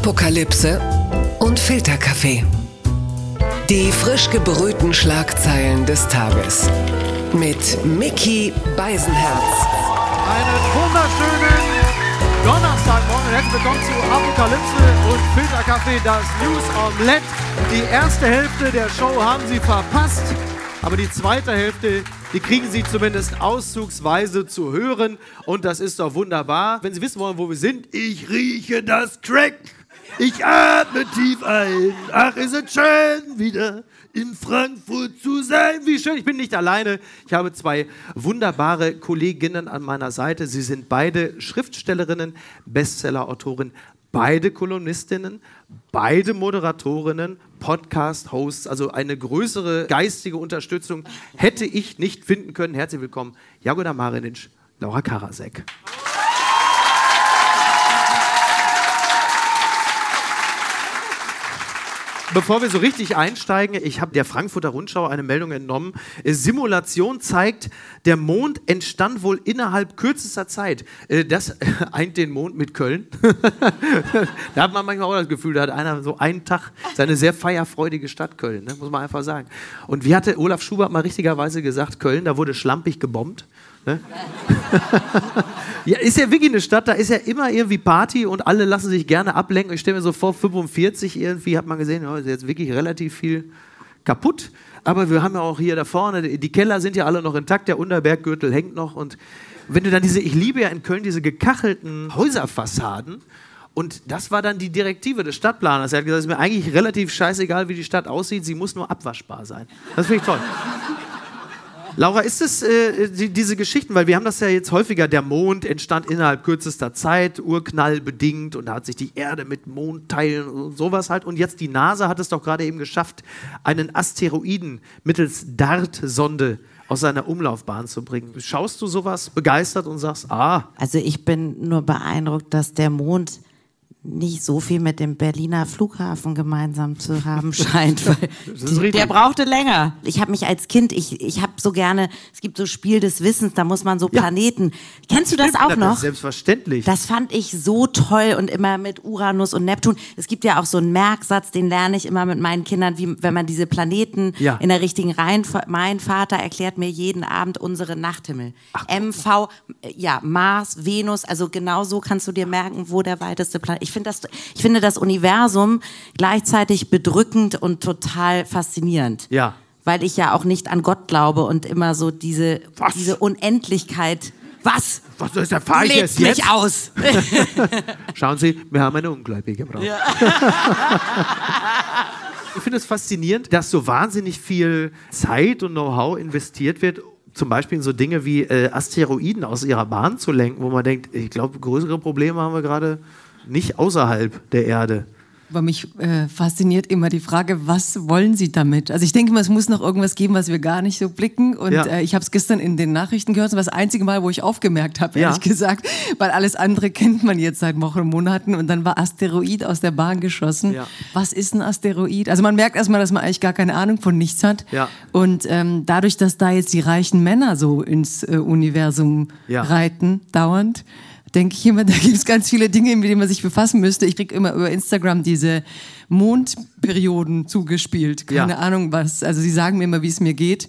Apokalypse und Filterkaffee. Die frisch gebrühten Schlagzeilen des Tages. Mit Mickey Beisenherz. Einen wunderschönen Donnerstagmorgen herzlich willkommen zu Apokalypse und Filterkaffee, das News Omelette. Die erste Hälfte der Show haben Sie verpasst, aber die zweite Hälfte, die kriegen Sie zumindest auszugsweise zu hören und das ist doch wunderbar. Wenn Sie wissen wollen, wo wir sind, ich rieche das Crack. Ich atme tief ein. Ach, ist es schön, wieder in Frankfurt zu sein. Wie schön, ich bin nicht alleine. Ich habe zwei wunderbare Kolleginnen an meiner Seite. Sie sind beide Schriftstellerinnen, Bestseller-Autorin, beide Kolumnistinnen, beide Moderatorinnen, Podcast-Hosts. Also eine größere geistige Unterstützung hätte ich nicht finden können. Herzlich willkommen, Jagoda Marinic, Laura Karasek. Bevor wir so richtig einsteigen, ich habe der Frankfurter Rundschau eine Meldung entnommen. Äh, Simulation zeigt, der Mond entstand wohl innerhalb kürzester Zeit. Äh, Das eint den Mond mit Köln. da hat man manchmal auch das Gefühl, da hat einer so einen Tag seine sehr feierfreudige Stadt Köln, ne? muss man einfach sagen. Und wie hatte Olaf Schubert mal richtigerweise gesagt, Köln, da wurde schlampig gebombt. Ne? ja, ist ja wirklich eine Stadt, da ist ja immer irgendwie Party und alle lassen sich gerne ablenken. Ich stelle mir so vor, 45 irgendwie hat man gesehen, ist jetzt wirklich relativ viel kaputt. Aber wir haben ja auch hier da vorne, die Keller sind ja alle noch intakt, der Unterberggürtel hängt noch. Und wenn du dann diese, ich liebe ja in Köln diese gekachelten Häuserfassaden. Und das war dann die Direktive des Stadtplaners. Er hat gesagt, es ist mir eigentlich relativ scheißegal, wie die Stadt aussieht, sie muss nur abwaschbar sein. Das finde ich toll. Laura, ist es äh, die, diese Geschichten, weil wir haben das ja jetzt häufiger, der Mond entstand innerhalb kürzester Zeit, Urknall bedingt und da hat sich die Erde mit Mondteilen und sowas halt und jetzt die NASA hat es doch gerade eben geschafft, einen Asteroiden mittels DART-Sonde aus seiner Umlaufbahn zu bringen. Schaust du sowas begeistert und sagst, ah, Also ich bin nur beeindruckt, dass der Mond nicht so viel mit dem Berliner Flughafen gemeinsam zu haben scheint. Weil ist der brauchte länger. Ich habe mich als Kind, ich, ich habe so gerne, es gibt so Spiel des Wissens, da muss man so Ja. Planeten. Kennst du das stimmt, auch das noch? ist selbstverständlich. Das fand ich so toll und immer mit Uranus und Neptun. Es gibt ja auch so einen Merksatz, den lerne ich immer mit meinen Kindern, wie wenn man diese Planeten Ja. in der richtigen Reihenfolge. Mein Vater erklärt mir jeden Abend unsere Nachthimmel. MV, äh, ja, Mars, Venus, also genau so kannst du dir merken, wo der weiteste Planet. Ich finde das, ich finde das Universum gleichzeitig bedrückend und total faszinierend. Ja. Weil ich ja auch nicht an Gott glaube und immer so diese, Was? diese Unendlichkeit. Was? Was ist der Lebt jetzt? mich aus. Schauen Sie, wir haben eine Ungläubige gebraucht. ich finde es faszinierend, dass so wahnsinnig viel Zeit und Know-how investiert wird, zum Beispiel in so Dinge wie äh, Asteroiden aus ihrer Bahn zu lenken, wo man denkt, ich glaube, größere Probleme haben wir gerade nicht außerhalb der Erde. Aber mich äh, fasziniert immer die Frage, was wollen Sie damit? Also ich denke mal, es muss noch irgendwas geben, was wir gar nicht so blicken. Und Ja. äh, ich habe es gestern in den Nachrichten gehört. Das war das einzige Mal, wo ich aufgemerkt habe, Ja. ehrlich gesagt. Weil alles andere kennt man jetzt seit Wochen und Monaten. Und dann war Asteroid aus der Bahn geschossen. Ja. Was ist ein Asteroid? Also man merkt erstmal, dass man eigentlich gar keine Ahnung von nichts hat. Ja. Und ähm, dadurch, dass da jetzt die reichen Männer so ins äh, Universum Ja. reiten, dauernd, denke ich immer, da gibt es ganz viele Dinge, mit denen man sich befassen müsste. Ich kriege immer über Instagram diese Mondperioden zugespielt. Keine Ja. Ahnung was. Also sie sagen mir immer, wie es mir geht.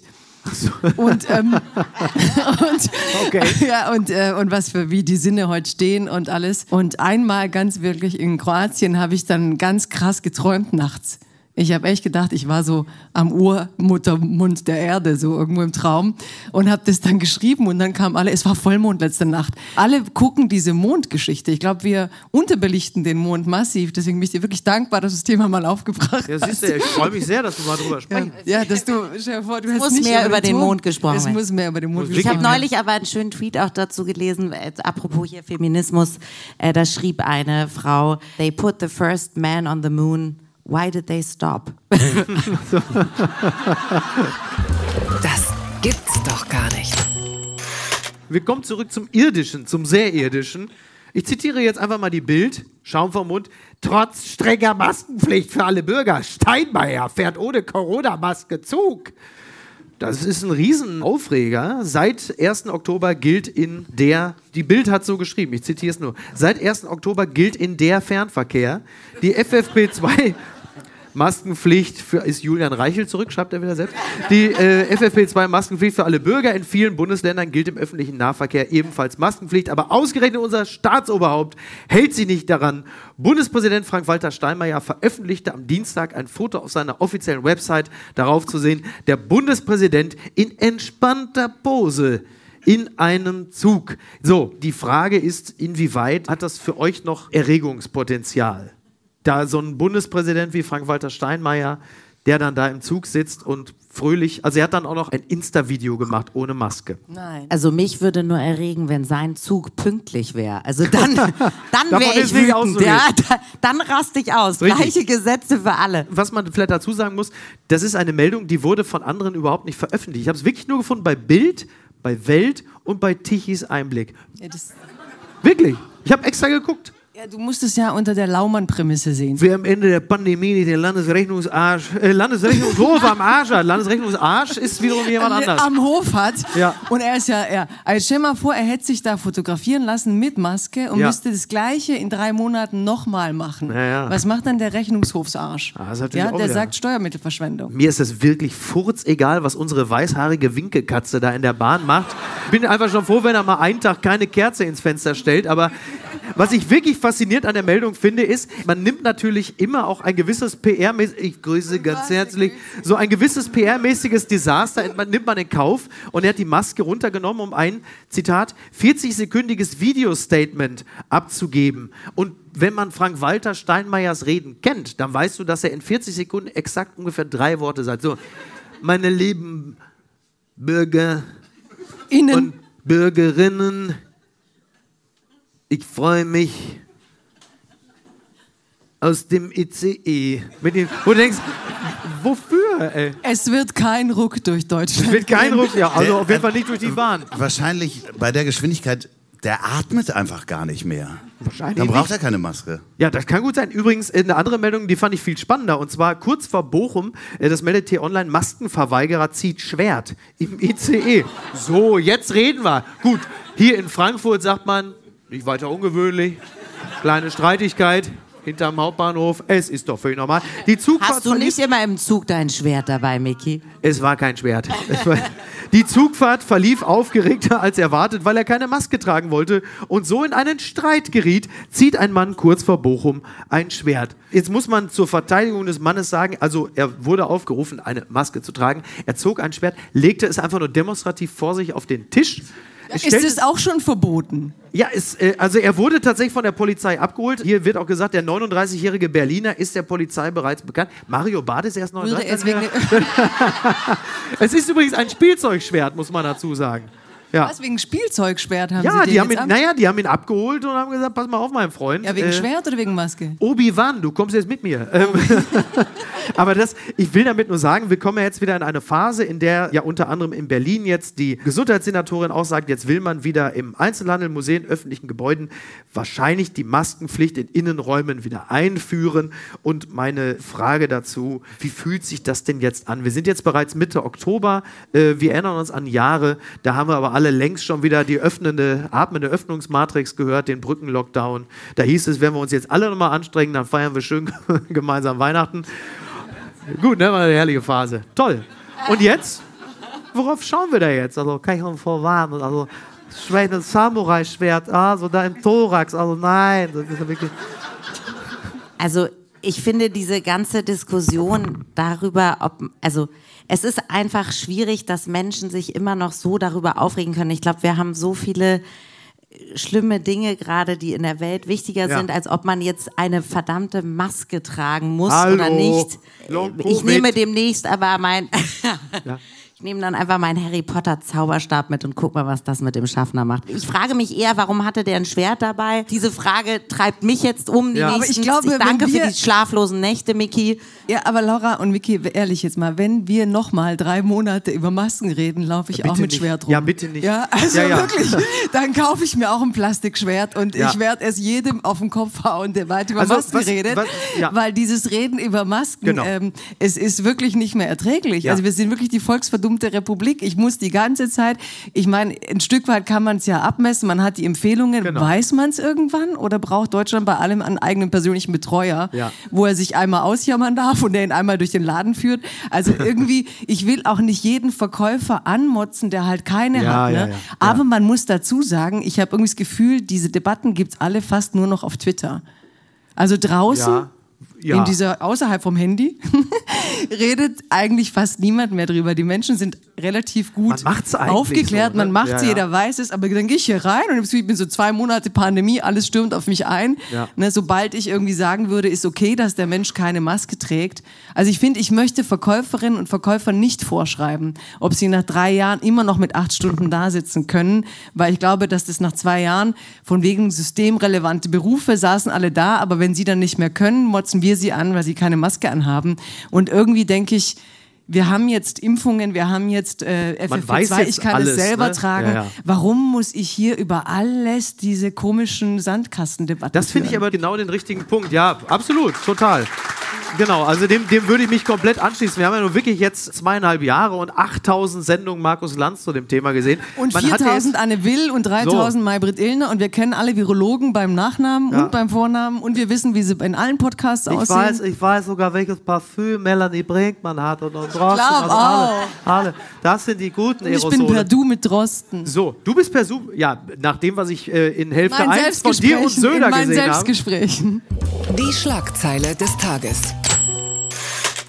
Und, ähm, und, Okay. ja, und, äh, und was für, wie die Sinne heute stehen und alles. Und einmal ganz wirklich in Kroatien habe ich dann ganz krass geträumt nachts. Ich habe echt gedacht, ich war so am Urmuttermund der Erde, so irgendwo im Traum und habe das dann geschrieben und dann kamen alle, es war Vollmond letzte Nacht. Alle gucken diese Mondgeschichte. Ich glaube, wir unterbelichten den Mond massiv. Deswegen bin ich dir wirklich dankbar, dass du das Thema mal aufgebracht Ja, hast. siehst du, ich freue mich sehr, dass wir mal drüber sprechen. Ja, dass du, stell dir vor, du hast muss nicht mehr über den Ton. Mond gesprochen Es werden. muss mehr über den Mond Muss Ich habe gesprochen neulich aber einen schönen Tweet auch dazu gelesen, äh, apropos hier Feminismus. Äh, da schrieb eine Frau, they put the first man on the moon. Why did they stop? Das gibt's doch gar nicht. Wir kommen zurück zum Irdischen, zum sehr Irdischen. Ich zitiere jetzt einfach mal die Bild, Schaum vom Mund. Trotz strenger Maskenpflicht für alle Bürger, Steinmeier fährt ohne Corona-Maske Zug. Das ist ein Riesenaufreger. Seit 1. Oktober gilt in der, die Bild hat so geschrieben, ich zitiere es nur, seit 1. Oktober gilt in der Fernverkehr die FFP2 Maskenpflicht für, ist Julian Reichel zurück, schreibt er wieder selbst. Die äh, FFP2-Maskenpflicht für alle Bürger in vielen Bundesländern gilt im öffentlichen Nahverkehr ebenfalls Maskenpflicht, aber ausgerechnet unser Staatsoberhaupt hält sich nicht daran. Bundespräsident Frank-Walter Steinmeier veröffentlichte am Dienstag ein Foto auf seiner offiziellen Website, darauf zu sehen, der Bundespräsident in entspannter Pose in einem Zug. So, die Frage ist, inwieweit hat das für euch noch Erregungspotenzial? Da so ein Bundespräsident wie Frank-Walter Steinmeier, der dann da im Zug sitzt und fröhlich, also er hat dann auch noch ein Insta-Video gemacht ohne Maske. Nein. Also mich würde nur erregen, wenn sein Zug pünktlich wäre. Also dann, dann wäre ich wütend. Ja, da, dann raste ich aus. Richtig. Gleiche Gesetze für alle. Was man vielleicht dazu sagen muss, das ist eine Meldung, die wurde von anderen überhaupt nicht veröffentlicht. Ich habe es wirklich nur gefunden bei Bild, bei Welt und bei Tichys Einblick. Ja, wirklich. Ich habe extra geguckt. Ja, du musst es ja unter der Laumann-Prämisse sehen. Wer am Ende der Pandemie nicht den Landesrechnungsarsch, äh, Landesrechnungshof am Arsch hat, Landesrechnungsarsch ist wiederum jemand anders. Am Hof hat. Ja. Und er ist ja, ja. Also stell mal vor, er hätte sich da fotografieren lassen mit Maske und ja. müsste das Gleiche in drei Monaten nochmal machen. Ja, ja. Was macht dann der Rechnungshofsarsch? Ah, ja, der sagt Steuermittelverschwendung. Mir ist das wirklich furzegal, was unsere weißhaarige Winkelkatze da in der Bahn macht. Bin einfach schon froh, wenn er mal einen Tag keine Kerze ins Fenster stellt, aber was ich wirklich fasziniert an der Meldung finde, ist, man nimmt natürlich immer auch ein gewisses PR, ich grüße ganz herzlich, so ein gewisses PR-mäßiges Desaster man nimmt man in Kauf und er hat die Maske runtergenommen, um ein, Zitat, 40-sekündiges Video-Statement abzugeben. Und wenn man Frank-Walter Steinmeiers Reden kennt, dann weißt du, dass er in 40 Sekunden exakt ungefähr drei Worte sagt. So, meine lieben Bürger Innen. und Bürgerinnen, ich freue mich aus dem ICE. Mit den, wo du denkst, wofür? Ey? Es wird kein Ruck durch Deutschland. Es wird kein Ruck, ja, also auf jeden Fall nicht durch die Bahn. Wahrscheinlich bei der Geschwindigkeit, der atmet einfach gar nicht mehr. Wahrscheinlich. Dann braucht er keine Maske. Ja, das kann gut sein. Übrigens, eine andere Meldung, die fand ich viel spannender. Und zwar kurz vor Bochum, äh, das meldet T-Online, Maskenverweigerer zieht Schwert im ICE. So, jetzt reden wir. Gut, hier in Frankfurt sagt man, nicht weiter ungewöhnlich. Kleine Streitigkeit hinterm Hauptbahnhof. Es ist doch völlig normal. Die Zugfahrt Hast du nicht immer im Zug dein Schwert dabei, Micky? Es war kein Schwert. War die Zugfahrt verlief aufgeregter als erwartet, weil er keine Maske tragen wollte und so in einen Streit geriet, zieht ein Mann kurz vor Bochum ein Schwert. Jetzt muss man zur Verteidigung des Mannes sagen, also er wurde aufgerufen, eine Maske zu tragen. Er zog ein Schwert, legte es einfach nur demonstrativ vor sich auf den Tisch ist es auch schon verboten? Ja, es, äh, also er wurde tatsächlich von der Polizei abgeholt. Hier wird auch gesagt, der 39-jährige Berliner ist der Polizei bereits bekannt. Mario Barth ist erst 39. es ist übrigens ein Spielzeugschwert, muss man dazu sagen. Ja. Was, wegen Spielzeugschwert haben ja, Sie die haben ihn, Naja, die haben ihn abgeholt und haben gesagt, pass mal auf, mein Freund. Ja, wegen äh, Schwert oder wegen Maske? Obi-Wan, du kommst jetzt mit mir. Ähm, aber das, ich will damit nur sagen, wir kommen ja jetzt wieder in eine Phase, in der ja unter anderem in Berlin jetzt die Gesundheitssenatorin auch sagt, jetzt will man wieder im Einzelhandel, Museen, öffentlichen Gebäuden wahrscheinlich die Maskenpflicht in Innenräumen wieder einführen. Und meine Frage dazu, wie fühlt sich das denn jetzt an? Wir sind jetzt bereits Mitte Oktober, äh, wir erinnern uns an Jahre, da haben wir aber alle alle längst schon wieder die öffnende, atmende Öffnungsmatrix gehört, den Brückenlockdown. Da hieß es, wenn wir uns jetzt alle nochmal anstrengen, dann feiern wir schön gemeinsam Weihnachten. Gut, ne, war eine herrliche Phase. Toll. Und jetzt? Worauf schauen wir da jetzt? Also kann ich uns vorwarnen. Also ein Samurai-Schwert, ah, so da im Thorax. Also nein, das ist wirklich. Also ich finde diese ganze Diskussion darüber, ob, also es ist einfach schwierig, dass Menschen sich immer noch so darüber aufregen können. Ich glaube, wir haben so viele äh, schlimme Dinge gerade, die in der Welt wichtiger ja. sind, als ob man jetzt eine verdammte Maske tragen muss Hallo. oder nicht. Ich nehme demnächst aber mein. ja. Ich nehme dann einfach meinen Harry Potter Zauberstab mit und guck mal, was das mit dem Schaffner macht. Ich frage mich eher, warum hatte der ein Schwert dabei? Diese Frage treibt mich jetzt um. Die ja. nächsten, aber ich glaube, ich danke für die schlaflosen Nächte, Miki. Ja, aber Laura und Miki, ehrlich jetzt mal, wenn wir noch mal drei Monate über Masken reden, laufe ich ja, auch mit nicht. Schwert rum. Ja, bitte nicht. Ja, also ja, wirklich. Dann kaufe ich mir auch ein Plastikschwert und ich werde es jedem auf den Kopf hauen, der weit über also, Masken was, redet, was, weil dieses Reden über Masken, genau. ähm, es ist wirklich nicht mehr erträglich. Also wir sind wirklich die Volksverdunklung verdummte Republik. Ich muss die ganze Zeit, ich meine, ein Stück weit kann man es ja abmessen, man hat die Empfehlungen, Genau. weiß man es irgendwann oder braucht Deutschland bei allem einen eigenen persönlichen Betreuer, Ja. wo er sich einmal ausjammern darf und der ihn einmal durch den Laden führt? Also irgendwie, ich will auch nicht jeden Verkäufer anmotzen, der halt keine Ja, hat. Ne? ja. Aber man muss dazu sagen, ich habe irgendwie das Gefühl, diese Debatten gibt es alle fast nur noch auf Twitter. Also draußen Ja. Ja. in dieser außerhalb vom Handy redet eigentlich fast niemand mehr drüber. Die Menschen sind relativ gut Man aufgeklärt, so, ne? man macht Ja, sie, ja. jeder weiß es, aber dann gehe ich hier rein und ich bin so zwei Monate Pandemie, alles stürmt auf mich ein. Ja. Ne, sobald ich irgendwie sagen würde, ist okay, dass der Mensch keine Maske trägt. Also ich finde, ich möchte Verkäuferinnen und Verkäufern nicht vorschreiben, ob sie nach drei Jahren immer noch mit acht Stunden da sitzen können, weil ich glaube, dass das nach zwei Jahren von wegen systemrelevante Berufe saßen alle da, aber wenn sie dann nicht mehr können, motzen wir sie an, weil sie keine Maske anhaben. Und irgendwie denke ich, wir haben jetzt Impfungen, wir haben jetzt äh, Man weiß FFP2, jetzt ich kann alles, es selber ne? tragen. Ja, ja. Warum muss ich hier über alles diese komischen Sandkastendebatten Das finde ich aber genau den richtigen Punkt. Ja, absolut, total. Genau, also dem, dem würde ich mich komplett anschließen. Wir haben ja nur wirklich jetzt zweieinhalb Jahre und 8000 Sendungen Markus Lanz zu dem Thema gesehen. Und Man hat ja 4000 Anne Will und 3000 Maybrit Illner und wir kennen alle Virologen beim Nachnamen Ja. und beim Vornamen und wir wissen, wie sie in allen Podcasts Ich aussehen. weiß, ich weiß sogar, welches Parfüm Melanie Brinkmann hat und, und Drosten. glaub also alle, alle. Das sind die guten und ich Aerosole. bin per Du mit Drosten. so, du bist per Zoom. Ja, nach dem, was ich äh, in Hälfte Mein 1 von dir und Söder gesehen habe. Selbstgesprächen. Die Schlagzeile des Tages.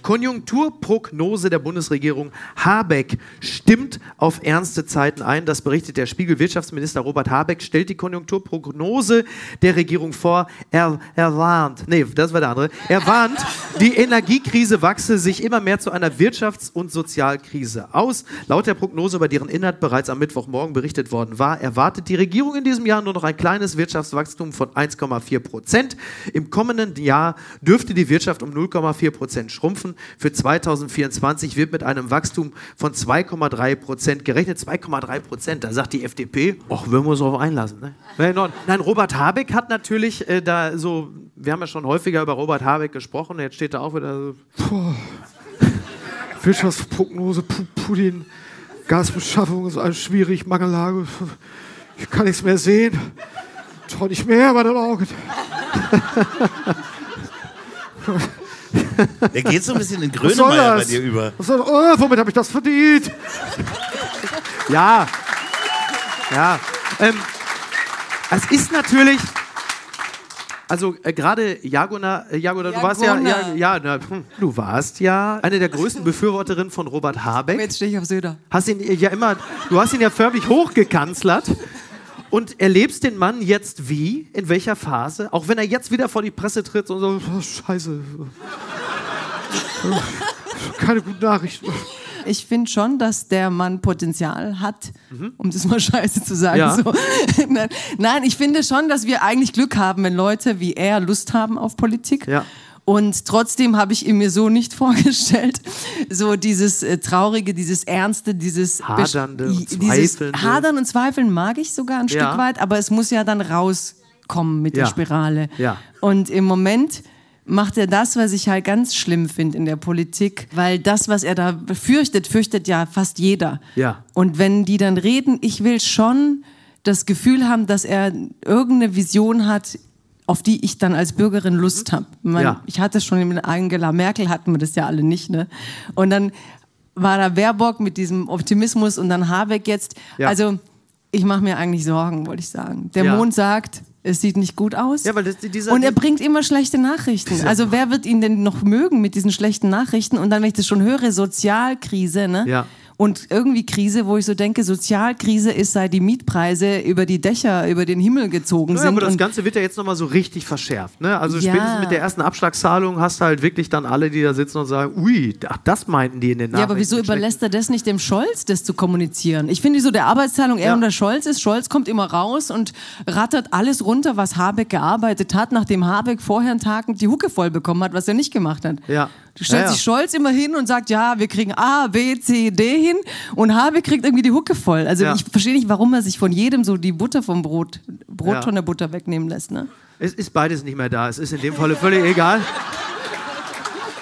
Konjunkturprognose der Bundesregierung Habeck stimmt auf ernste Zeiten ein. Das berichtet der Spiegel. Wirtschaftsminister Robert Habeck stellt die Konjunkturprognose der Regierung vor. Er, er warnt, nee, das war der andere. Er warnt, die Energiekrise wachse sich immer mehr zu einer Wirtschafts- und Sozialkrise aus. Laut der Prognose, über deren Inhalt bereits am Mittwochmorgen berichtet worden war, erwartet die Regierung in diesem Jahr nur noch ein kleines Wirtschaftswachstum von 1,4 Prozent. Im kommenden Jahr dürfte die Wirtschaft um 0,4 Prozent schrumpfen. Für 2024 wird mit einem Wachstum von 2,3 Prozent gerechnet. 2,3 Prozent, da sagt die FDP, ach, wir uns darauf einlassen. Ne? Nein, Robert Habeck hat natürlich äh, da so, wir haben ja schon häufiger über Robert Habeck gesprochen, jetzt steht da auch wieder so, Wirtschaftsprognose, Pu- Putin, Gasbeschaffung ist alles schwierig, Mangellage, ich kann nichts mehr sehen, trau nicht mehr bei den Augen. Der geht so ein bisschen in Grönemeyer bei dir über. Was soll, oh, womit habe ich das verdient? ja. Ja. Ähm, es ist natürlich. Also äh, gerade Jagona, äh, Jagona, du warst ja, ja, ja na, hm, du warst ja eine der größten Befürworterinnen von Robert Habeck. Jetzt stehe ich auf Söder. Hast ihn ja immer, du hast ihn ja förmlich hochgekanzlert und erlebst den Mann jetzt wie, in welcher Phase, auch wenn er jetzt wieder vor die Presse tritt und so, oh, Scheiße, keine guten Nachrichten. Ich finde schon, dass der Mann Potenzial hat, um das mal scheiße zu sagen. Mhm. Ja. So. Nein, Nein, ich finde schon, dass wir eigentlich Glück haben, wenn Leute wie er Lust haben auf Politik. Ja. Und trotzdem habe ich ihn mir so nicht vorgestellt. So dieses äh, Traurige, dieses Ernste, dieses Hadernde und Besch- dieses Zweifelnde. Hadern und Zweifeln mag ich sogar ein Ja. Stück weit, aber es muss ja dann rauskommen mit Ja. der Spirale. Ja. Und im Moment macht er das, was ich halt ganz schlimm finde in der Politik, weil das, was er da fürchtet, fürchtet ja fast jeder. Ja. Und wenn die dann reden, ich will schon das Gefühl haben, dass er irgendeine Vision hat, auf die ich dann als Bürgerin Lust habe. Ja. Ich hatte schon mit Angela Merkel, hatten wir das ja alle nicht. Ne? Und dann war da Baerbock mit diesem Optimismus und dann Habeck jetzt. Ja. Also ich mache mir eigentlich Sorgen, wollte ich sagen. Der Ja. Mond sagt, es sieht nicht gut aus. Ja, weil das, dieser, Und er bringt immer schlechte Nachrichten. Also wer wird ihn denn noch mögen mit diesen schlechten Nachrichten? Und dann, wenn ich das schon höre, Sozialkrise, ne? Ja. Und irgendwie Krise, wo ich so denke, Sozialkrise ist, seit die Mietpreise über die Dächer, über den Himmel gezogen Ja, sind. aber das Ganze wird ja jetzt nochmal so richtig verschärft. Ne? Also Ja. spätestens mit der ersten Abschlagszahlung hast du halt wirklich dann alle, die da sitzen und sagen, ui, ach, das meinten die in den Nachrichten. ja, aber wieso überlässt er das nicht dem Scholz, das zu kommunizieren? Ich finde so, der Arbeitsteilung, er Ja. und der Scholz ist, Scholz kommt immer raus und rattert alles runter, was Habeck gearbeitet hat, nachdem Habeck vorher einen Tag die Hucke voll bekommen hat, was er nicht gemacht hat. Ja. Du stellst Ja, ja. sich Scholz immer hin und sagt, ja, wir kriegen A, B, C, D hin und Habeck kriegt irgendwie die Hucke voll. Also Ja. ich verstehe nicht, warum er sich von jedem so die Butter vom Brot, Brottonne Butter wegnehmen lässt. Ne? Es ist beides nicht mehr da. Es ist in dem Falle völlig egal.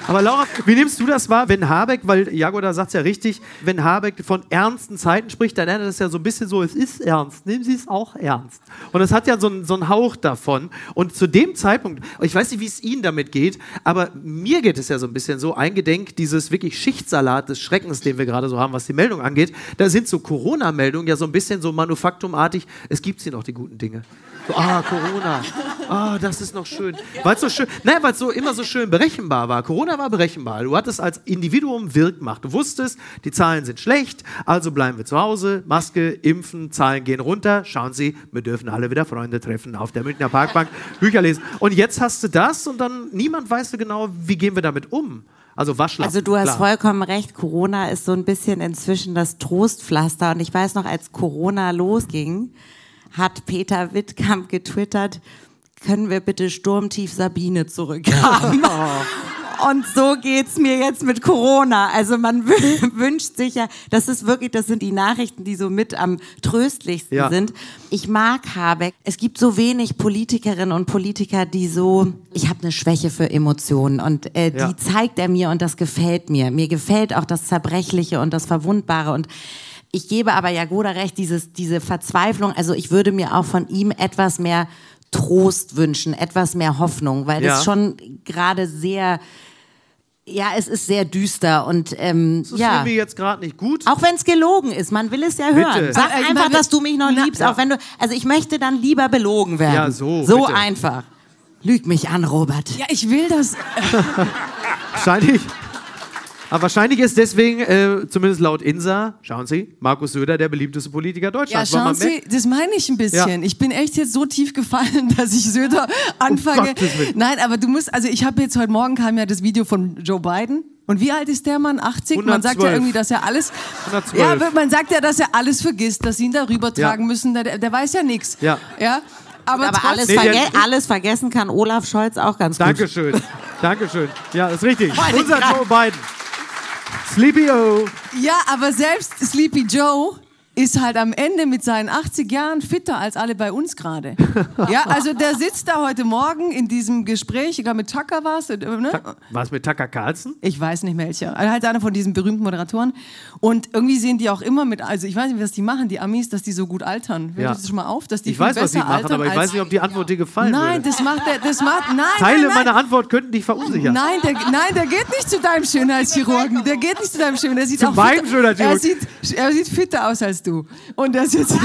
Aber Laura, wie nimmst du das wahr, wenn Habeck, weil Jagoda sagt es ja richtig, wenn Habeck von ernsten Zeiten spricht, dann nennt er das ja so ein bisschen so, es ist ernst, nehmen Sie es auch ernst. Und es hat ja so einen, so einen Hauch davon. Und zu dem Zeitpunkt, ich weiß nicht, wie es Ihnen damit geht, aber mir geht es ja so ein bisschen so, eingedenk dieses wirklich Schichtsalat des Schreckens, den wir gerade so haben, was die Meldung angeht, da sind so Corona-Meldungen ja so ein bisschen so manufaktumartig, es gibt sie noch, die guten Dinge. Ah, Corona. Ah, das ist noch schön. Weil es so schön, naja, weil es so immer so schön berechenbar war. Corona war berechenbar. Du hattest als Individuum Wirkmacht. Du wusstest, die Zahlen sind schlecht, also bleiben wir zu Hause, Maske, impfen, Zahlen gehen runter. Schauen Sie, wir dürfen alle wieder Freunde treffen auf der Münchner Parkbank, Bücher lesen. Und jetzt hast du das und dann niemand weiß so genau, wie gehen wir damit um. Also Waschlappen. Also du hast klar. vollkommen recht, Corona ist so ein bisschen inzwischen das Trostpflaster. Und ich weiß noch, als Corona losging, hat Peter Wittkamp getwittert, können wir bitte Sturmtief Sabine zurückhaben? Und so geht's mir jetzt mit Corona. Also man wü- wünscht sich ja, das ist wirklich, das sind die Nachrichten, die so mit am tröstlichsten Ja. sind. Ich mag Habeck. Es gibt so wenig Politikerinnen und Politiker, die so, ich habe eine Schwäche für Emotionen und äh, Ja. die zeigt er mir und das gefällt mir. Mir gefällt auch das Zerbrechliche und das Verwundbare und ich gebe aber Jagoda recht, dieses, diese Verzweiflung, also ich würde mir auch von ihm etwas mehr Trost wünschen, etwas mehr Hoffnung, weil Ja. das schon gerade sehr, ja, es ist sehr düster und ähm, Das ist ja. irgendwie jetzt gerade nicht gut. Auch wenn es gelogen ist, man will es ja hören. Bitte. Sag Äh, einfach, dass du mich noch Na, liebst, ja. auch wenn du. Also ich möchte dann lieber belogen werden. Ja, so, So bitte. einfach. Lüg mich an, Robert. Ja, ich will das. Wahrscheinlich. Aber wahrscheinlich ist deswegen, äh, zumindest laut INSA, schauen Sie, Markus Söder der beliebteste Politiker Ja, Deutschlands. Weil schauen Sie, das meine ich ein bisschen. Ja. Ich bin echt jetzt so tief gefallen, dass ich Söder anfange. Gottes Willen. Nein, aber du musst, also ich habe jetzt heute Morgen kam ja das Video von Joe Biden. Und wie alt ist der Mann? 80? Man sagt ja 112. irgendwie, dass er alles. 112. Ja, man sagt ja, dass er alles vergisst, dass sie ihn darüber Ja. tragen müssen. Der, der weiß ja nichts. Ja. ja? Aber, Aber alles, Nee, verge alles vergessen kann Olaf Scholz auch ganz gut. Dankeschön. Dankeschön. Ja, ist richtig. Unser Joe Biden. Sleepy O. Ja, aber selbst Sleepy Joe ist halt am Ende mit seinen 80 Jahren fitter als alle bei uns gerade. Ja, also der sitzt da heute Morgen in diesem Gespräch, ich glaube mit Tucker war es, ne? War es mit Tucker Carlson? Ich weiß nicht welcher. Also Halt einer von diesen berühmten Moderatoren. Und irgendwie sehen die auch immer mit, also ich weiß nicht, was die machen, die Amis, dass die so gut altern. Fällt Ja. das schon mal auf, dass die Ich weiß, was besser machen, aber ich weiß nicht, ob die Antwort dir gefallen Nein, würde. das macht der, das macht, nein, Teile nein, nein. meiner Antwort könnten dich verunsichern. Nein der, nein, der geht nicht zu deinem Schönheitschirurgen. Der geht nicht zu deinem Schönheitschirurgen. Der sieht Zu auch meinem fitter- Schönheitschirurgen. Er sieht, er sieht fitter aus als du. Und der sitzt.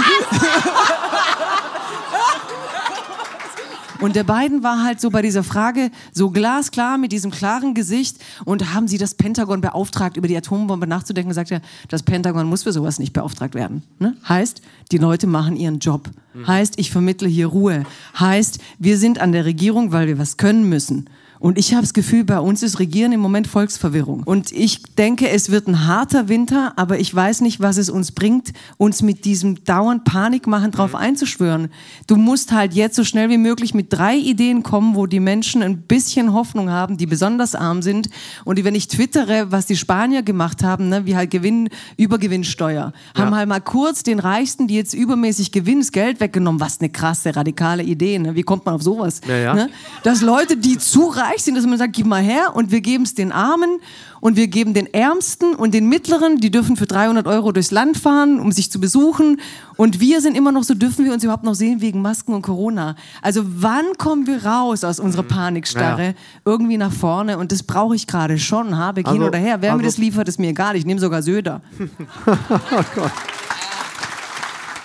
Und der Biden war halt so bei dieser Frage so glasklar mit diesem klaren Gesicht und haben sie das Pentagon beauftragt, über die Atombombe nachzudenken, sagt er, das Pentagon muss für sowas nicht beauftragt werden. Ne? Heißt, die Leute machen ihren Job. Heißt, ich vermittle hier Ruhe. Heißt, wir sind an der Regierung, weil wir was können müssen. Und ich habe das Gefühl, bei uns ist Regieren im Moment Volksverwirrung. Und ich denke, es wird ein harter Winter, aber ich weiß nicht, was es uns bringt, uns mit diesem dauernd Panikmachen drauf einzuschwören. Du musst halt jetzt so schnell wie möglich mit drei Ideen kommen, wo die Menschen ein bisschen Hoffnung haben, die besonders arm sind. Und die, wenn ich twittere, was die Spanier gemacht haben, ne, wie halt Gewinn, Übergewinnsteuer, haben halt mal kurz den Reichsten, die jetzt übermäßig gewinnen, das Geld weggenommen. Was eine krasse, radikale Idee. Ne? Wie kommt man auf sowas? Ja, ja. Ne? dass Leute, die zu reich sind, dass man sagt, gib mal her und wir geben es den Armen und wir geben den Ärmsten und den Mittleren, die dürfen für 300 Euro durchs Land fahren, um sich zu besuchen und wir sind immer noch so, dürfen wir uns überhaupt noch sehen wegen Masken und Corona. Also wann kommen wir raus aus unserer Panikstarre Ja. irgendwie nach vorne und das brauche ich gerade schon, habe hin Also- oder her. Wer mir also- das liefert, ist mir egal, ich nehme sogar Söder.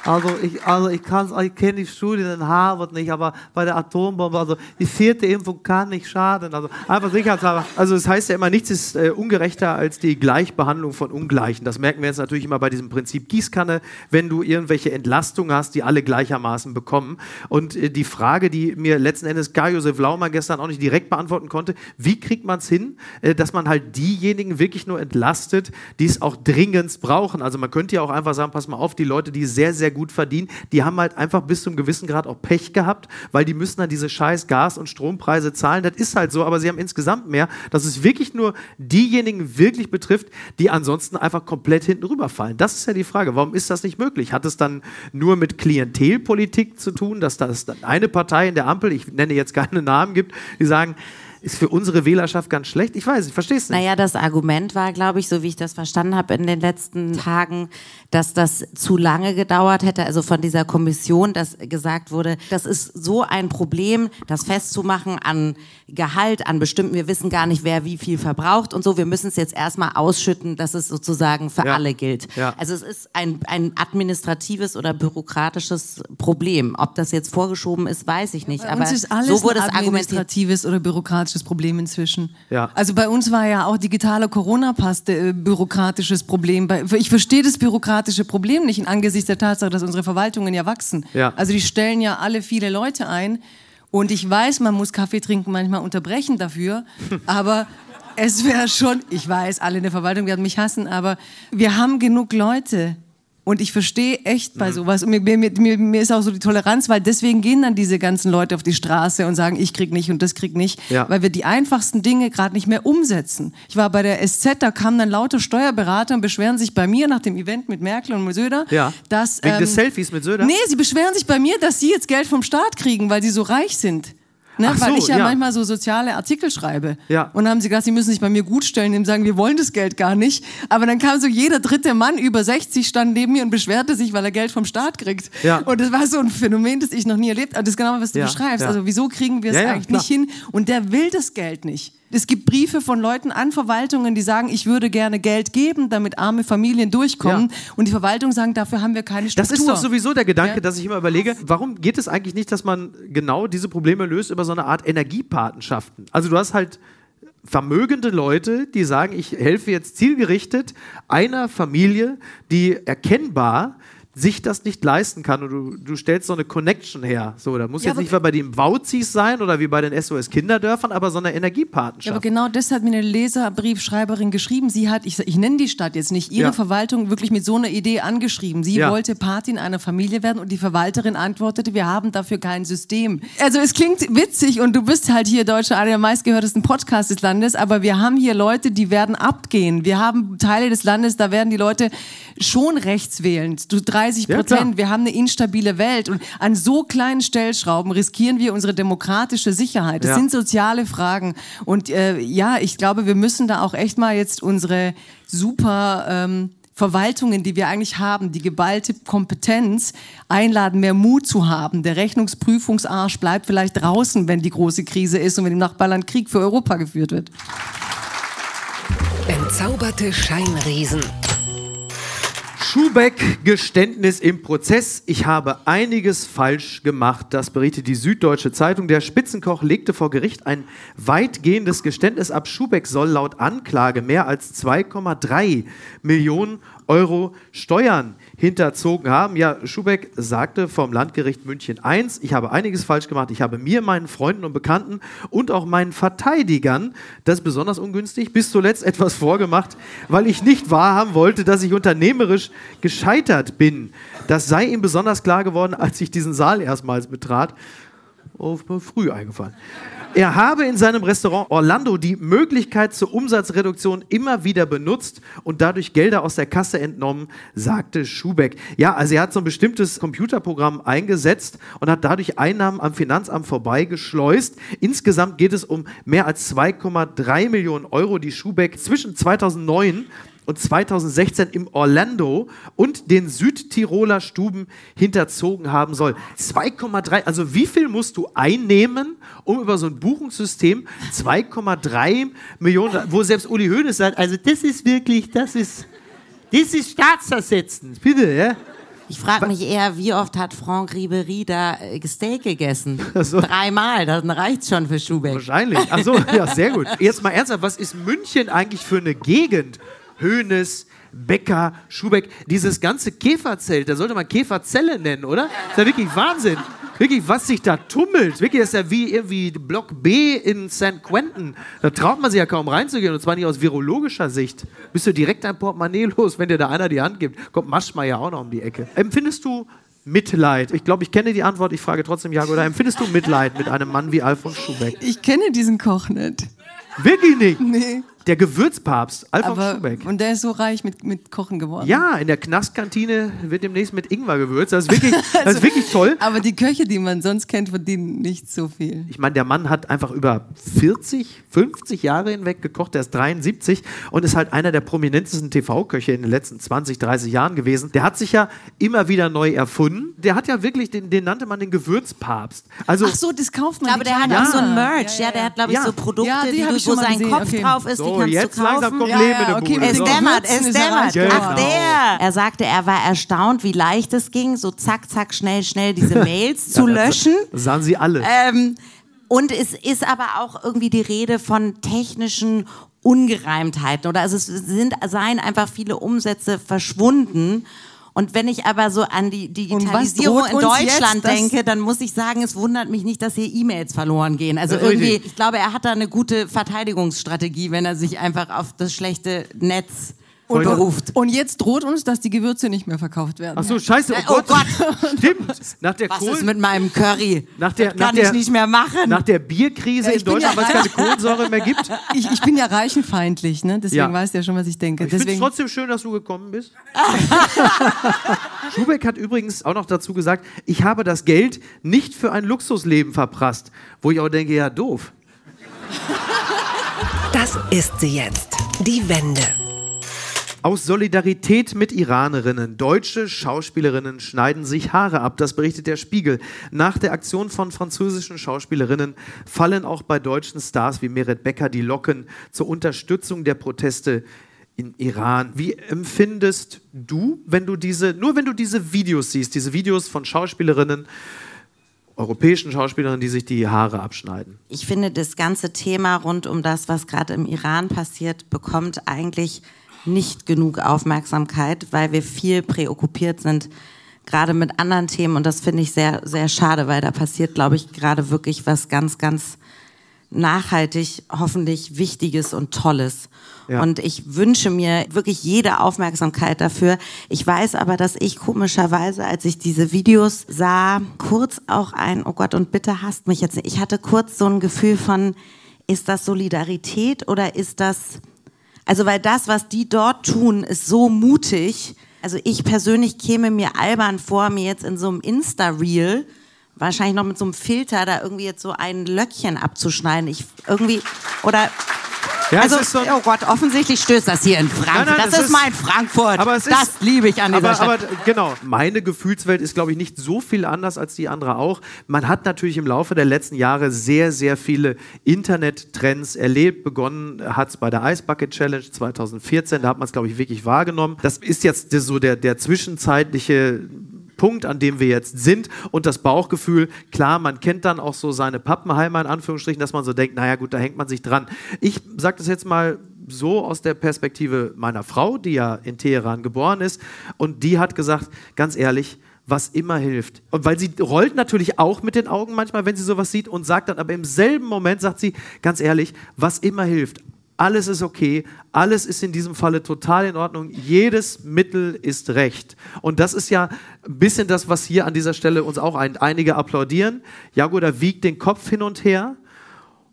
Also ich, also ich kann's, ich kenne die Studien in Harvard nicht, aber bei der Atombombe, also die vierte Impfung kann nicht schaden. Also einfach sicherheitshalber. Also es heißt ja immer, nichts ist äh, ungerechter als die Gleichbehandlung von Ungleichen. Das merken wir jetzt natürlich immer bei diesem Prinzip Gießkanne, wenn du irgendwelche Entlastungen hast, die alle gleichermaßen bekommen. Und äh, die Frage, die mir letzten Endes Karl-Josef Laumer gestern auch nicht direkt beantworten konnte, wie kriegt man es hin, äh, dass man halt diejenigen wirklich nur entlastet, die es auch dringend brauchen. Also man könnte ja auch einfach sagen, pass mal auf, die Leute, die sehr, sehr gut verdienen, die haben halt einfach bis zum gewissen Grad auch Pech gehabt, weil die müssen dann diese scheiß Gas- und Strompreise zahlen. Das ist halt so, aber sie haben insgesamt mehr, dass es wirklich nur diejenigen wirklich betrifft, die ansonsten einfach komplett hinten rüberfallen. Das ist ja die Frage. Warum ist das nicht möglich? Hat es dann nur mit Klientelpolitik zu tun, dass das eine Partei in der Ampel, ich nenne jetzt keine Namen gibt, die sagen, ist für unsere Wählerschaft ganz schlecht. Ich weiß, ich verstehe es nicht. Naja, das Argument war, glaube ich, so wie ich das verstanden habe in den letzten Tagen, dass das zu lange gedauert hätte, also von dieser Kommission, dass gesagt wurde, das ist so ein Problem, das festzumachen an Gehalt, an bestimmten, wir wissen gar nicht, wer wie viel verbraucht und so, wir müssen es jetzt erstmal ausschütten, dass es sozusagen für Ja. alle gilt. Ja. Also es ist ein, ein administratives oder bürokratisches Problem. Ob das jetzt vorgeschoben ist, weiß ich nicht. Bei Aber uns ist alles so wurde es argumentiert. administratives oder bürokratisches Problem inzwischen. Ja. Also bei uns war ja auch digitaler Corona-Pass äh, bürokratisches Problem. Ich verstehe das bürokratische Problem nicht angesichts der Tatsache, dass unsere Verwaltungen ja wachsen. Ja. Also die stellen ja alle viele Leute ein. Und ich weiß, man muss Kaffee trinken manchmal unterbrechen dafür. aber es wäre schon, ich weiß, alle in der Verwaltung werden mich hassen, aber wir haben genug Leute. Und ich verstehe echt Mhm. bei sowas. Und mir, mir, mir, mir ist auch so die Toleranz, weil deswegen gehen dann diese ganzen Leute auf die Straße und sagen, ich krieg nicht und das krieg nicht, Ja. weil wir die einfachsten Dinge gerade nicht mehr umsetzen. Ich war bei der SZ, da kamen dann lauter Steuerberater und beschweren sich bei mir nach dem Event mit Merkel und mit Söder, Ja. dass Wegen des ähm, Selfies mit Söder? Nee, sie beschweren sich bei mir, dass sie jetzt Geld vom Staat kriegen, weil sie so reich sind. Ne, Ach weil so, ich ja, ja. manchmal so soziale Artikel schreibe. Ja. Und dann haben sie gesagt, sie müssen sich bei mir gut stellen, indem sie sagen, wir wollen das Geld gar nicht. Aber dann kam so jeder dritte Mann über 60 stand neben mir und beschwerte sich, weil er Geld vom Staat kriegt. Ja. Und das war so ein Phänomen, das ich noch nie erlebt habe. Das ist genau, was du Ja, beschreibst. Also wieso kriegen wir es eigentlich nicht hin? Und der will das Geld nicht. Es gibt Briefe von Leuten an Verwaltungen, die sagen, ich würde gerne Geld geben, damit arme Familien durchkommen. Ja. Und die Verwaltung sagen, dafür haben wir keine Das Struktur. ist doch sowieso der Gedanke, Ja. dass ich immer überlege, warum geht es eigentlich nicht, dass man genau diese Probleme löst über so eine Art Energiepatenschaften? Also du hast halt vermögende Leute, die sagen, ich helfe jetzt zielgerichtet einer Familie, die erkennbar sich das nicht leisten kann und du, du stellst so eine Connection her. So, da muss Ja, jetzt nicht wie bei den Bauzis sein oder wie bei den SOS Kinderdörfern, aber so eine Ja, Energiepatenschaft. aber genau das hat mir eine Leserbriefschreiberin geschrieben. Sie hat, ich, ich nenne die Stadt jetzt nicht, ihre Ja. Verwaltung wirklich mit so einer Idee angeschrieben. Sie Ja. wollte Patin einer Familie werden und die Verwalterin antwortete, wir haben dafür kein System. Also es klingt witzig und du bist halt hier Deutscher, einer der meistgehörtesten Podcasts des Landes, aber wir haben hier Leute, die werden abgehen. Wir haben Teile des Landes, da werden die Leute schon rechts wählen. Du 30 Ja, Prozent. klar. wir haben eine instabile Welt und an so kleinen Stellschrauben riskieren wir unsere demokratische Sicherheit. Das Ja. sind soziale Fragen. Und äh, ja, ich glaube, wir müssen da auch echt mal jetzt unsere super ähm, Verwaltungen, die wir eigentlich haben, die geballte Kompetenz einladen, mehr Mut zu haben. Der Rechnungsprüfungsarsch bleibt vielleicht draußen, wenn die große Krise ist und wenn im Nachbarland Krieg für Europa geführt wird. Entzauberte Scheinriesen. Schubeck-Geständnis im Prozess. Ich habe einiges falsch gemacht. Das berichtet die Süddeutsche Zeitung. Der Spitzenkoch legte vor Gericht ein weitgehendes Geständnis ab. Schubeck soll laut Anklage mehr als 2,3 Millionen Euro Steuern hinterzogen haben. Ja, Schubeck sagte vom Landgericht München I, ich habe einiges falsch gemacht. Ich habe mir, meinen Freunden und Bekannten und auch meinen Verteidigern, das ist besonders ungünstig, bis zuletzt etwas vorgemacht, weil ich nicht wahrhaben wollte, dass ich unternehmerisch gescheitert bin. Das sei ihm besonders klar geworden, als ich diesen Saal erstmals betrat. Oh, früh eingefallen. Er habe in seinem Restaurant Orlando die Möglichkeit zur Umsatzreduktion immer wieder benutzt und dadurch Gelder aus der Kasse entnommen, sagte Schubeck. Ja, also er hat so ein bestimmtes Computerprogramm eingesetzt und hat dadurch Einnahmen am Finanzamt vorbeigeschleust. Insgesamt geht es um mehr als 2,3 Millionen Euro, die Schubeck zwischen 2009 und 2016 im Orlando und den Südtiroler Stuben hinterzogen haben soll. 2,3, also wie viel musst du einnehmen, um über so ein Buchungssystem 2,3 Millionen, wo selbst Uli Hoeneß sagt, also das ist wirklich, das ist, das ist staatsersetzend. Bitte, ja? Ich frage mich eher, wie oft hat Franck Ribery da äh, Steak gegessen? So. Dreimal, dann reicht's schon für Schubeck. Wahrscheinlich. Ach so, ja, sehr gut. Jetzt mal ernsthaft, was ist München eigentlich für eine Gegend? Höhnes, Becker, Schubeck, dieses ganze Käferzelt, da sollte man Käferzelle nennen, oder? ist ja wirklich Wahnsinn. Wirklich, was sich da tummelt. Wirklich, das ist ja wie irgendwie Block B in St. Quentin. Da traut man sich ja kaum reinzugehen, und zwar nicht aus virologischer Sicht. Bist du direkt ein Portemonnaie los, wenn dir da einer die Hand gibt. Kommt Maschma ja auch noch um die Ecke. Empfindest du Mitleid? Ich glaube, ich kenne die Antwort. Ich frage trotzdem, Jago, oder empfindest du Mitleid mit einem Mann wie Alfons Schubeck? Ich kenne diesen Koch nicht. Wirklich nicht. Nee. Der Gewürzpapst, Alfons Aber, Schubeck. und der ist so reich mit, mit Kochen geworden. Ja, in der Knastkantine wird demnächst mit Ingwer gewürzt. Das ist wirklich, das ist wirklich toll. Aber die Köche, die man sonst kennt, verdienen nicht so viel. Ich meine, der Mann hat einfach über 40, 50 Jahre hinweg gekocht. Der ist 73 und ist halt einer der prominentesten TV-Köche in den letzten 20, 30 Jahren gewesen. Der hat sich ja immer wieder neu erfunden. Der hat ja wirklich, den, den nannte man den Gewürzpapst. Also, Ach so, das kauft man. Die der hat kleinen- auch so ein Merch. Ja, der hat, glaube ich, Ja. so Produkte, Ja, die die du, wo sein gesehen, Kopf okay. drauf ist, so, kannst jetzt langsam kommt Ja, Leben ja, in okay, Bude. Es dämmert, es dämmert. erreicht. Ach, Genau. der. Er sagte, er war erstaunt, wie leicht es ging, so zack, zack, schnell, schnell diese Mails zu löschen. Das sahen sie alle. Ähm, und es ist aber auch irgendwie die Rede von technischen Ungereimtheiten oder also es sind, seien einfach viele Umsätze verschwunden. Und wenn ich aber so an die Digitalisierung in Deutschland denke, dann muss ich sagen, es wundert mich nicht, dass hier E-Mails verloren gehen. Also irgendwie, ich glaube, er hat da eine gute Verteidigungsstrategie, wenn er sich einfach auf das schlechte Netz Und- beruft. Und jetzt droht uns, dass die Gewürze nicht mehr verkauft werden. Ach so, scheiße, oh, Oh Gott. Stimmt. Nach der, Was Kohl ist mit meinem Curry? nach der, das nach kann der, ich nicht mehr machen. Nach der Bierkrise Ja, in Deutschland, ja- weil es keine Kohlensäure mehr gibt. Ich, ich bin ja reichenfeindlich, ne? deswegen Ja. weißt du ja schon, was ich denke. Ich finde es trotzdem schön, dass du gekommen bist. Schubeck hat übrigens auch noch dazu gesagt, ich habe das Geld nicht für ein Luxusleben verprasst. Wo ich auch denke, ja, doof. Das ist sie jetzt. Die Wende. Aus Solidarität mit Iranerinnen, deutsche Schauspielerinnen schneiden sich Haare ab, das berichtet der Spiegel. Nach der Aktion von französischen Schauspielerinnen fallen auch bei deutschen Stars wie Meret Becker die Locken zur Unterstützung der Proteste in Iran. Wie empfindest du, wenn du diese, nur wenn du diese Videos siehst, diese Videos von Schauspielerinnen, europäischen Schauspielerinnen, die sich die Haare abschneiden? ich finde, das ganze Thema rund um das, was gerade im Iran passiert, bekommt eigentlich nicht genug Aufmerksamkeit, weil wir viel präokkupiert sind, gerade mit anderen Themen. Und das finde ich sehr, sehr schade, weil da passiert, glaube ich, gerade wirklich was ganz, ganz nachhaltig, hoffentlich Wichtiges und Tolles. Ja. Und ich wünsche mir wirklich jede Aufmerksamkeit dafür. Ich weiß aber, dass ich komischerweise, als ich diese Videos sah, kurz auch ein, oh Gott, und bitte hasst mich jetzt nicht. Ich hatte kurz so ein Gefühl von, ist das Solidarität oder ist das, also weil das, was die dort tun, ist so mutig. Also ich persönlich käme mir albern vor, mir jetzt in so einem Insta-Reel wahrscheinlich noch mit so einem Filter da irgendwie jetzt so ein Löckchen abzuschneiden. Ich irgendwie, oder Ja, also, ist so oh Gott, offensichtlich stößt das hier in Frankfurt. Nein, nein, das ist, ist- mein Frankfurt. Aber es ist- das liebe ich an dieser aber, Stadt. aber genau, meine Gefühlswelt ist, glaube ich, nicht so viel anders als die andere auch. Man hat natürlich im Laufe der letzten Jahre sehr, sehr viele Internettrends erlebt. Begonnen hat es bei der Ice Bucket Challenge 2014. Da hat man es, glaube ich, wirklich wahrgenommen. Das ist jetzt so der, der zwischenzeitliche Punkt, an dem wir jetzt sind und das Bauchgefühl, klar, man kennt dann auch so seine Pappenheimer in Anführungsstrichen, dass man so denkt, naja gut, da hängt man sich dran. Ich sage das jetzt mal so aus der Perspektive meiner Frau, die ja in Teheran geboren ist und die hat gesagt, ganz ehrlich, was immer hilft. Und weil sie rollt natürlich auch mit den Augen manchmal, wenn sie sowas sieht und sagt dann, aber im selben Moment sagt sie, ganz ehrlich, was immer hilft. Alles ist okay, alles ist in diesem Falle total in Ordnung, jedes Mittel ist recht. Und das ist ja ein bisschen das, was hier an dieser Stelle uns auch ein, einige applaudieren. Jagoda wiegt den Kopf hin und her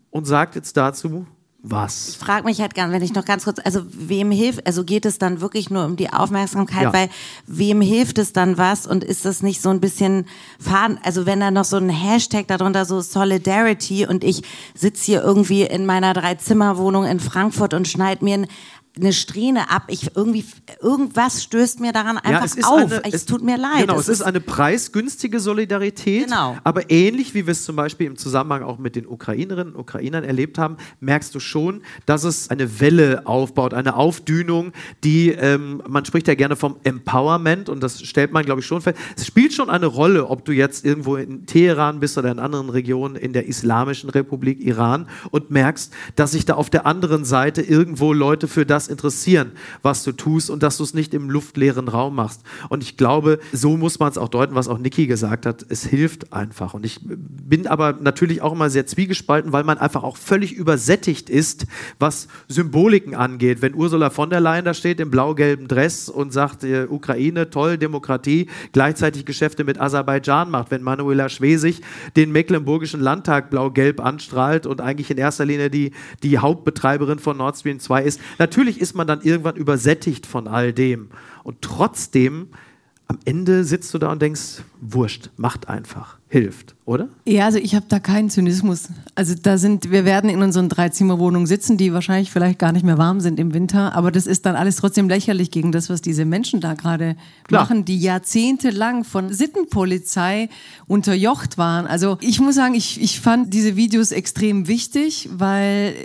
und sagt jetzt dazu, was? ich frage mich halt gern, wenn ich noch ganz kurz, also wem hilft, also geht es dann wirklich nur um die Aufmerksamkeit, Ja. weil wem hilft es dann was und ist das nicht so ein bisschen faden, also wenn da noch so ein Hashtag darunter so Solidarity und ich sitze hier irgendwie in meiner Dreizimmerwohnung in Frankfurt und schneide mir ein eine Strähne ab. Ich irgendwie irgendwas stößt mir daran einfach auf. es tut mir leid. Genau, es ist eine preisgünstige Solidarität. Genau. Aber ähnlich wie wir es zum Beispiel im Zusammenhang auch mit den Ukrainerinnen und Ukrainern erlebt haben, merkst du schon, dass es eine Welle aufbaut, eine Aufdünung, die, ähm, man spricht ja gerne vom Empowerment und das stellt man, glaube ich, schon fest. Es spielt schon eine Rolle, ob du jetzt irgendwo in Teheran bist oder in anderen Regionen in der Islamischen Republik Iran und merkst, dass sich da auf der anderen Seite irgendwo Leute für das interessieren, was du tust und dass du es nicht im luftleeren Raum machst. Und ich glaube, so muss man es auch deuten, was auch Niki gesagt hat. Es hilft einfach. Und ich bin aber natürlich auch immer sehr zwiegespalten, weil man einfach auch völlig übersättigt ist, was Symboliken angeht. Wenn Ursula von der Leyen da steht im blau-gelben Dress und sagt, äh, Ukraine, toll, Demokratie, gleichzeitig Geschäfte mit Aserbaidschan macht. Wenn Manuela Schwesig den Mecklenburgischen Landtag blau-gelb anstrahlt und eigentlich in erster Linie die, die Hauptbetreiberin von Nord Stream 2 ist. Natürlich ist man dann irgendwann übersättigt von all dem. Und trotzdem, am Ende sitzt du da und denkst, wurscht, macht einfach, hilft, oder? Ja, also ich habe da keinen Zynismus. Also da sind, wir werden in unseren Dreizimmerwohnungen sitzen, die wahrscheinlich vielleicht gar nicht mehr warm sind im Winter, aber das ist dann alles trotzdem lächerlich gegen das, was diese Menschen da gerade machen, die jahrzehntelang von Sittenpolizei unterjocht waren. Also ich muss sagen, ich, ich fand diese Videos extrem wichtig, weil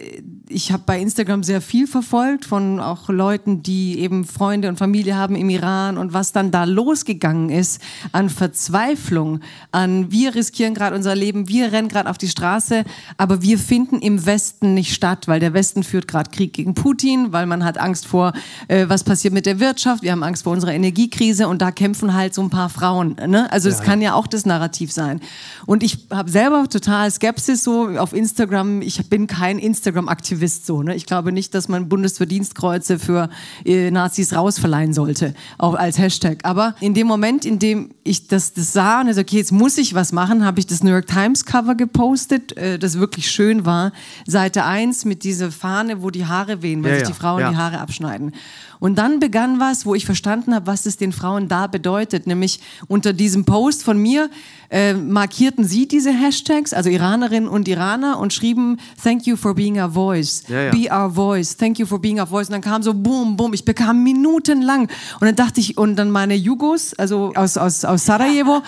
ich habe bei Instagram sehr viel verfolgt von auch Leuten, die eben Freunde und Familie haben im Iran und was dann da losgegangen ist an Verzweiflung, an wir riskieren gerade unser Leben, wir rennen gerade auf die Straße, aber wir finden im Westen nicht statt, weil der Westen führt gerade Krieg gegen Putin, weil man hat Angst vor, äh, was passiert mit der Wirtschaft, wir haben Angst vor unserer Energiekrise und da kämpfen halt so ein paar Frauen. Ne? Also es ja, kann ja auch das Narrativ sein. Und ich habe selber total Skepsis so auf Instagram. Ich bin kein Instagram-Aktivist so. Ne? Ich glaube nicht, dass man Bundesverdienstkreuze für äh, Nazis rausverleihen sollte, auch als Hashtag. Aber in dem Moment, in dem ich das, das sah und ich so, okay, jetzt muss ich was machen, habe ich das New York Times Cover gepostet, äh, das wirklich schön war. Seite 1 mit dieser Fahne, wo die Haare wehen, weil Ja, sich die Frauen ja. die Haare abschneiden. Und dann begann was, wo ich verstanden habe, was es den Frauen da bedeutet. Nämlich unter diesem Post von mir äh, markierten sie diese Hashtags, also Iranerinnen und Iraner, und schrieben, thank you for being our voice. Ja, ja. Be our voice. Thank you for being our voice. Und dann kam so boom, boom. Ich bekam minutenlang. Und dann dachte ich, und dann meine Jugos, also aus, aus, aus Sarajevo,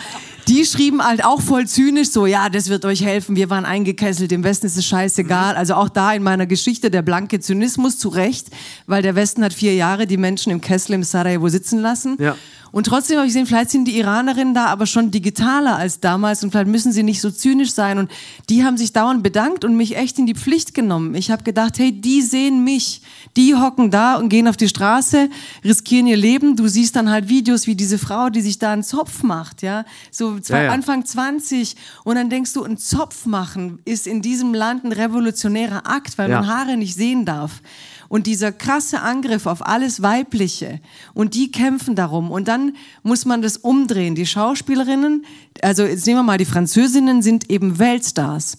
die schrieben halt auch voll zynisch so, ja, das wird euch helfen, wir waren eingekesselt, im Westen ist es scheißegal. Also auch da in meiner Geschichte der blanke Zynismus zu Recht, weil der Westen hat vier Jahre die Menschen im Kessel im Sarajevo sitzen lassen. Ja. Und trotzdem habe ich gesehen, vielleicht sind die Iranerinnen da aber schon digitaler als damals und vielleicht müssen sie nicht so zynisch sein. Und die haben sich dauernd bedankt und mich echt in die Pflicht genommen. Ich habe gedacht, hey, die sehen mich. Die hocken da und gehen auf die Straße, riskieren ihr Leben. Du siehst dann halt Videos wie diese Frau, die sich da einen Zopf macht, ja. So zwei, Ja, ja. Anfang 20. Und dann denkst du, ein Zopf machen ist in diesem Land ein revolutionärer Akt, weil Ja. man Haare nicht sehen darf. Und dieser krasse Angriff auf alles Weibliche. Und die kämpfen darum. Und dann muss man das umdrehen. Die Schauspielerinnen, also jetzt nehmen wir mal die Französinnen, sind eben Weltstars.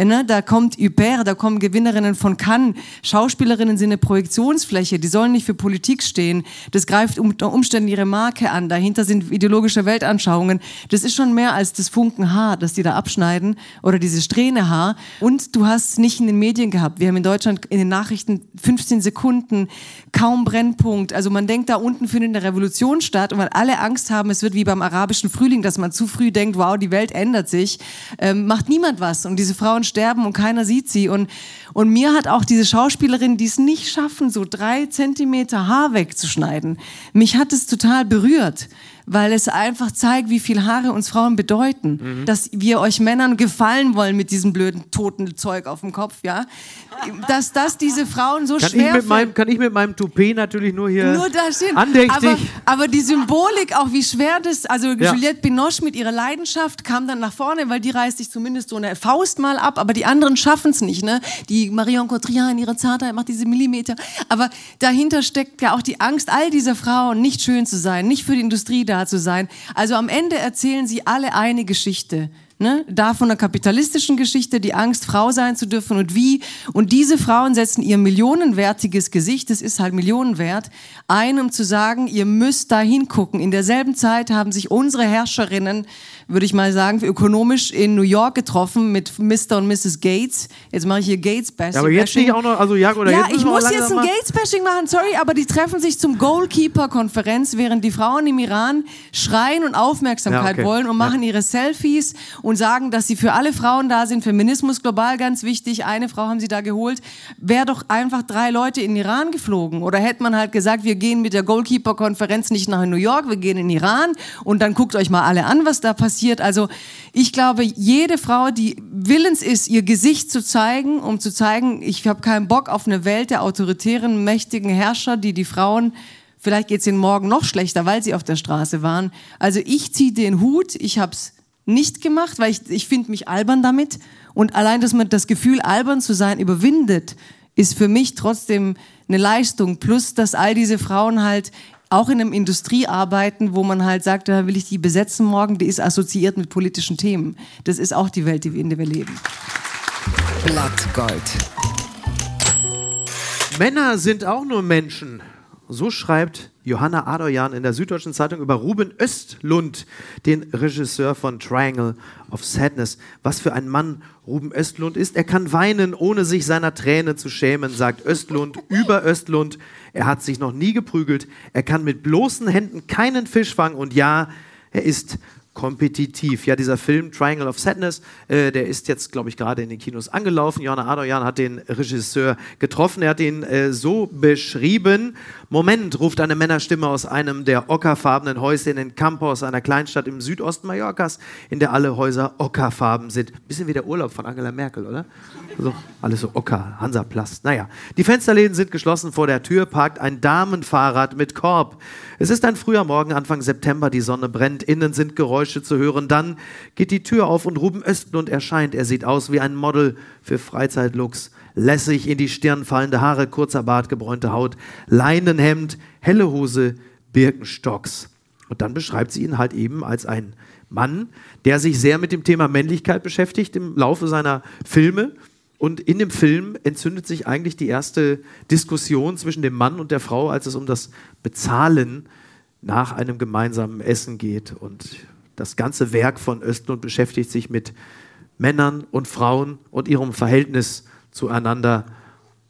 Äh, Ne, da kommt Hubert, da kommen Gewinnerinnen von Cannes. Schauspielerinnen sind eine Projektionsfläche, die sollen nicht für Politik stehen. Das greift unter Umständen ihre Marke an. Dahinter sind ideologische Weltanschauungen. Das ist schon mehr als das Funken Haar, das die da abschneiden oder diese Strähne Haar. Und du hast es nicht in den Medien gehabt. Wir haben in Deutschland in den Nachrichten 15 Sekunden, kaum Brennpunkt. Also man denkt, da unten findet eine Revolution statt und weil alle Angst haben, es wird wie beim arabischen Frühling, dass man zu früh denkt, wow, die Welt ändert sich, ähm, macht niemand was. Und diese Frauen sterben und keiner sieht sie. Und, und mir hat auch diese Schauspielerin, die es nicht schaffen, so drei Zentimeter Haar wegzuschneiden, mich hat es total berührt, weil es einfach zeigt, wie viel Haare uns Frauen bedeuten. Dass wir euch Männern gefallen wollen mit diesem blöden toten Zeug auf dem Kopf, ja. Dass das diese Frauen so Kann ich, schwer mit meinem, kann ich mit meinem Toupet natürlich nur hier nur da stehen. andächtig. Aber, aber die Symbolik, auch wie schwer das, also Ja. Juliette Binoche mit ihrer Leidenschaft kam dann nach vorne, weil die reißt sich zumindest so eine Faust mal ab, aber die anderen schaffen es nicht. Ne? Die Marion Cotillard in ihrer Zartheit macht diese Millimeter. Aber dahinter steckt ja auch die Angst all dieser Frauen, nicht schön zu sein, nicht für die Industrie da zu sein. Also am Ende erzählen sie alle eine Geschichte. Ne? Da von der kapitalistischen Geschichte, die Angst, Frau sein zu dürfen und wie. Und diese Frauen setzen ihr millionenwertiges Gesicht, das ist halt millionenwert, ein, um zu sagen, ihr müsst da hingucken. In derselben Zeit haben sich unsere Herrscherinnen, würde ich mal sagen, ökonomisch in New York getroffen mit Mr. und Mrs. Gates. Jetzt mache ich hier Gates-Bashing. Ja, aber jetzt nicht auch noch, also ja, oder Ja, jetzt ich muss jetzt ein mal- Gates-Bashing machen, sorry, aber die treffen sich zum Goalkeeper-Konferenz, während die Frauen im Iran schreien und Aufmerksamkeit Ja, okay. wollen und machen ihre Selfies und sagen, dass sie für alle Frauen da sind. Feminismus global ganz wichtig. Eine Frau haben sie da geholt. Wäre doch einfach drei Leute in den Iran geflogen. Oder hätte man halt gesagt, wir gehen mit der Goalkeeper-Konferenz nicht nach New York, wir gehen in den Iran und dann guckt euch mal alle an, was da passiert. Also ich glaube, jede Frau, die willens ist, ihr Gesicht zu zeigen, um zu zeigen, ich habe keinen Bock auf eine Welt der autoritären, mächtigen Herrscher, die die Frauen Vielleicht geht es ihnen morgen noch schlechter, weil sie auf der Straße waren. Also ich ziehe den Hut. Ich habe es nicht gemacht, weil ich, ich finde mich albern damit. Und allein, dass man das Gefühl, albern zu sein, überwindet, ist für mich trotzdem eine Leistung. Plus, dass all diese Frauen halt auch in einem Industrie arbeiten, wo man halt sagt, da will ich die besetzen morgen, die ist assoziiert mit politischen Themen. Das ist auch die Welt, in der wir leben. Blattgold. Männer sind auch nur Menschen. So schreibt Johanna Adoyan in der Süddeutschen Zeitung über Ruben Östlund, den Regisseur von Triangle of Sadness. Was für ein Mann Ruben Östlund ist. Er kann weinen, ohne sich seiner Träne zu schämen, sagt Östlund über Östlund. Er hat sich noch nie geprügelt. Er kann mit bloßen Händen keinen Fisch fangen. Und ja, er ist kompetitiv. Ja, dieser Film Triangle of Sadness, äh, der ist jetzt, glaube ich, gerade in den Kinos angelaufen. Johanna Adoyan hat den Regisseur getroffen. Er hat ihn äh, so beschrieben. Moment, ruft eine Männerstimme aus einem der ockerfarbenen Häuschen in Campos, einer Kleinstadt im Südosten Mallorcas, in der alle Häuser ockerfarben sind. Bisschen wie der Urlaub von Angela Merkel, oder? Also, alles so ocker, Hansaplast. Naja, die Fensterläden sind geschlossen. Vor der Tür parkt ein Damenfahrrad mit Korb. Es ist ein früher Morgen, Anfang September. Die Sonne brennt. Innen sind Geräusche zu hören. Dann geht die Tür auf und Ruben Östlund erscheint. Er sieht aus wie ein Model für Freizeitlooks. Lässig in die Stirn fallende Haare, kurzer Bart, gebräunte Haut, Leinenhemd, helle Hose, Birkenstocks. Und dann beschreibt sie ihn halt eben als ein Mann, der sich sehr mit dem Thema Männlichkeit beschäftigt im Laufe seiner Filme. Und in dem Film entzündet sich eigentlich die erste Diskussion zwischen dem Mann und der Frau, als es um das Bezahlen nach einem gemeinsamen Essen geht. Und das ganze Werk von Östlund beschäftigt sich mit Männern und Frauen und ihrem Verhältnis zueinander.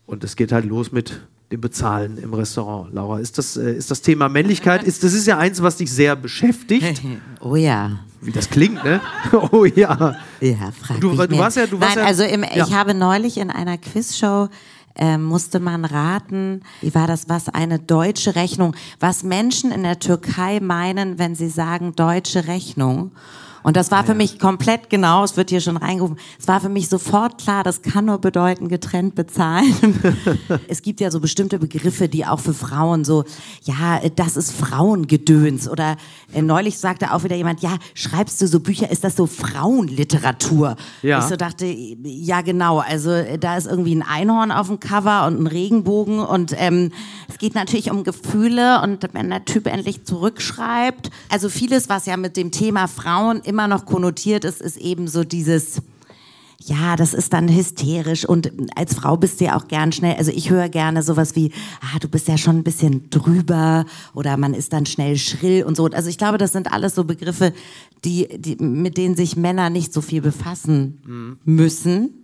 Und es geht halt los mit dem Bezahlen im Restaurant. Laura, ist das, äh, ist das Thema Männlichkeit, ist, das ist ja eins, was dich sehr beschäftigt. Oh ja. Wie das klingt, ne? Oh ja. Ja, frag Du- mich du mehr. warst ja- du warst Nein, ja- also im, ja. ich habe neulich in einer Quizshow ähm, musste man raten, wie war das, was eine deutsche Rechnung, was Menschen in der Türkei meinen, wenn sie sagen deutsche Rechnung. Und das war für mich komplett genau, es wird hier schon reingerufen, es war für mich sofort klar, das kann nur bedeuten, getrennt bezahlen. es gibt ja so bestimmte Begriffe, die auch für Frauen so, ja, das ist Frauengedöns. Oder äh, neulich sagte auch wieder jemand, ja, schreibst du so Bücher, ist das so Frauenliteratur? Ja. Ich so dachte, ja genau, also äh, da ist irgendwie ein Einhorn auf dem Cover und ein Regenbogen und ähm, es geht natürlich um Gefühle und wenn der Typ endlich zurückschreibt, also vieles, was ja mit dem Thema Frauen immer noch konnotiert ist, ist eben so dieses ja, das ist dann hysterisch und als Frau bist du ja auch gern schnell, also ich höre gerne sowas wie, ah, du bist ja schon ein bisschen drüber oder man ist dann schnell schrill und so. Also ich glaube, das sind alles so Begriffe, die, die, mit denen sich Männer nicht so viel befassen müssen.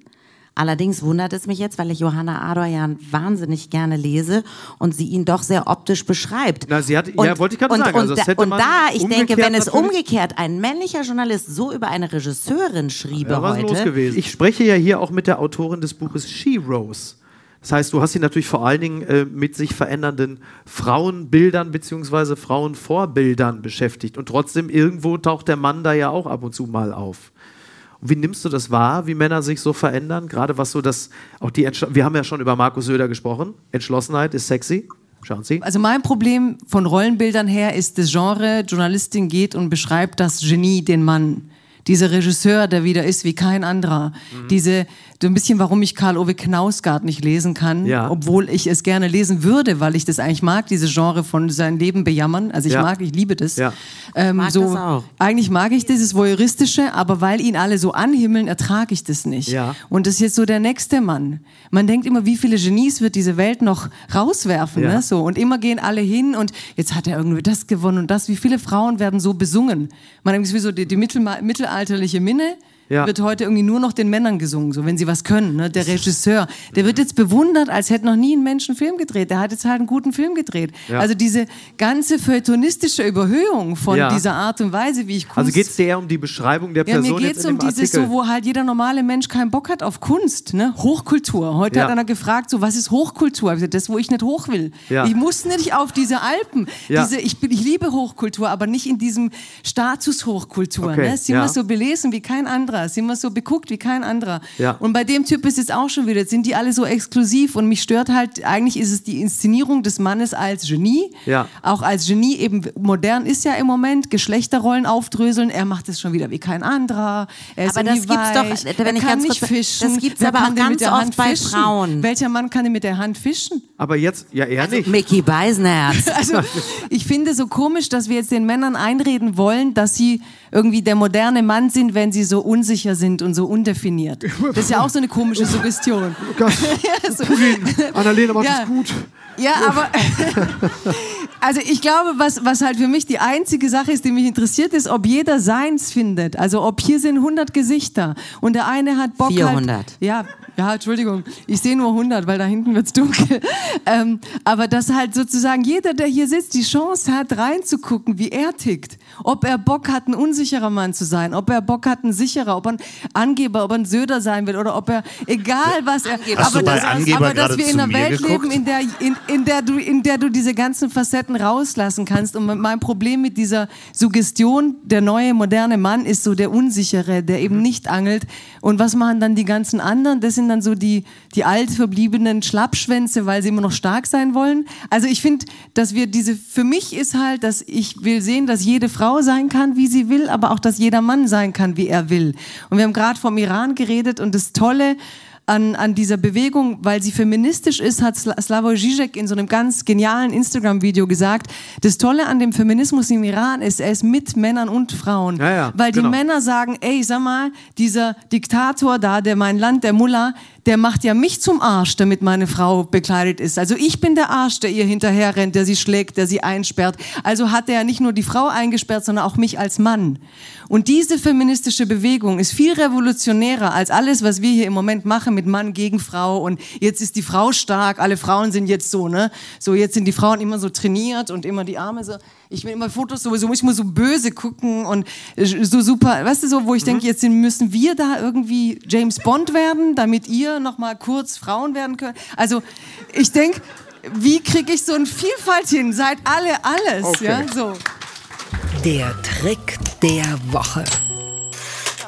Allerdings wundert es mich jetzt, weil ich Johanna Adoyan wahnsinnig gerne lese und sie ihn doch sehr optisch beschreibt. Na, sie hat- ja, wollte ich gerade und, sagen, Und, also das da, hätte und da, ich denke, wenn es natürlich- umgekehrt ein männlicher Journalist so über eine Regisseurin schriebe Ja, heute, los gewesen. Ich spreche ja hier auch mit der Autorin des Buches She Rose. Das heißt, du hast sie natürlich vor allen Dingen äh, mit sich verändernden Frauenbildern bzw. Frauenvorbildern beschäftigt. Und trotzdem irgendwo taucht der Mann da ja auch ab und zu mal auf. Und wie nimmst du das wahr, wie Männer sich so verändern? Gerade was so das, auch die, Entschl wir haben ja schon über Markus Söder gesprochen. Entschlossenheit ist sexy. Schauen Sie. Also mein Problem von Rollenbildern her ist das Genre, Journalistin geht und beschreibt das Genie, den Mann. Dieser Regisseur, der wieder ist wie kein anderer. Mhm. Diese, so ein bisschen, warum ich Karl-Ove Knausgard nicht lesen kann, Ja. obwohl ich es gerne lesen würde, weil ich das eigentlich mag, diese Genre von sein Leben bejammern. Also ich Ja. mag, ich liebe das. Ja. Ähm, Mag so, das auch. Eigentlich mag ich dieses Voyeuristische, aber weil ihn alle so anhimmeln, ertrage ich das nicht. Ja. Und das ist jetzt so der nächste Mann. Man denkt immer, wie viele Genies wird diese Welt noch rauswerfen, Ja. ne? So. Und immer gehen alle hin und jetzt hat er irgendwie das gewonnen und das. Wie viele Frauen werden so besungen? Man denkt, es ist wie so die, die mittelma- mittelalterliche Minne, Ja. wird heute irgendwie nur noch den Männern gesungen, so wenn sie was können. Ne? Der Regisseur, der wird jetzt bewundert, als hätte noch nie ein Mensch einen Film gedreht. Der hat jetzt halt einen guten Film gedreht. Ja. Also diese ganze feuilletonistische Überhöhung von Ja. dieser Art und Weise, wie ich Kunst Also geht es dir eher um die Beschreibung der ja, Person mir geht es um dieses Artikel? so, wo halt jeder normale Mensch keinen Bock hat auf Kunst, ne? Hochkultur. Heute Ja. hat einer gefragt, so was ist Hochkultur? Gesagt, das, wo ich nicht hoch will. Ja. Ich muss nicht auf diese Alpen. Ja. Diese, ich, ich liebe Hochkultur, aber nicht in diesem Status Hochkultur. Okay, Ne? Ja. wir so belesen wie kein anderer, sind wir so beguckt wie kein anderer. Ja. Und bei dem Typ ist es auch schon wieder, jetzt sind die alle so exklusiv und mich stört halt, eigentlich ist es die Inszenierung des Mannes als Genie. Ja. Auch als Genie eben modern ist ja im Moment, Geschlechterrollen aufdröseln, er macht es schon wieder wie kein anderer. Er ist Aber das irgendwie gibt's doch, wenn er ich kann ganz nicht kurz- fischen. das gibt's Wer aber auch ganz der oft Hand bei fischen? Frauen. Welcher Mann kann denn mit der Hand fischen? Aber jetzt, ja, eher nicht. Mickey Beisenherz. Also ich finde so komisch, dass wir jetzt den Männern einreden wollen, dass sie irgendwie der moderne Mann sind, wenn sie so unsicher sind und so undefiniert. Das ist ja auch so eine komische Suggestion. ja, so. Annalena macht Ja. es gut. Ja, aber also ich glaube, was, was halt für mich die einzige Sache ist, die mich interessiert, ist, ob jeder seins findet. Also ob hier sind 100 Gesichter und der eine hat Bock 400. Halt, ja, ja, Entschuldigung, ich sehe nur 100, weil da hinten wird's dunkel. Ähm, aber dass halt sozusagen jeder, der hier sitzt, die Chance hat, reinzugucken, wie er tickt. Ob er Bock hat, ein unsicherer Mann zu sein, ob er Bock hat, ein sicherer, ob er ein Angeber, ob er ein Söder sein will oder ob er, egal was er, Hast du bei dass, Angeber aber dass wir in einer Welt geguckt? leben, in der, in, in, der du, in der du diese ganzen Facetten rauslassen kannst. Und mein Problem mit dieser Suggestion, der neue, moderne Mann ist so der Unsichere, der eben nicht angelt. Und was machen dann die ganzen anderen? Das sind dann so die, die altverbliebenen Schlappschwänze, weil sie immer noch stark sein wollen. Also ich finde, dass wir diese, für mich ist halt, dass ich will sehen, dass jede Frau sein kann, wie sie will, aber auch, dass jeder Mann sein kann, wie er will. Und wir haben gerade vom Iran geredet und das Tolle, an, an dieser Bewegung, weil sie feministisch ist, hat Sla- Slavoj Žižek in so einem ganz genialen Instagram-Video gesagt, das Tolle an dem Feminismus im Iran ist, er ist mit Männern und Frauen. Ja, ja, weil genau. die Männer sagen, ey, sag mal, dieser Diktator da, der mein Land, der Mullah, der macht ja mich zum Arsch, damit meine Frau bekleidet ist. Also ich bin der Arsch, der ihr hinterher rennt, der sie schlägt, der sie einsperrt. Also hat er ja nicht nur die Frau eingesperrt, sondern auch mich als Mann. Und diese feministische Bewegung ist viel revolutionärer als alles, was wir hier im Moment machen mit Mann gegen Frau und jetzt ist die Frau stark, alle Frauen sind jetzt so, ne? So jetzt sind die Frauen immer so trainiert und immer die Arme so. Ich will immer Fotos sowieso, ich muss so böse gucken und so super, weißt du so, wo ich denke, jetzt müssen wir da irgendwie James Bond werden, damit ihr noch mal kurz Frauen werden könnt. Also ich denke, wie kriege ich so eine Vielfalt hin? Seid alle alles, Okay. ja, so. Der Trick der Woche.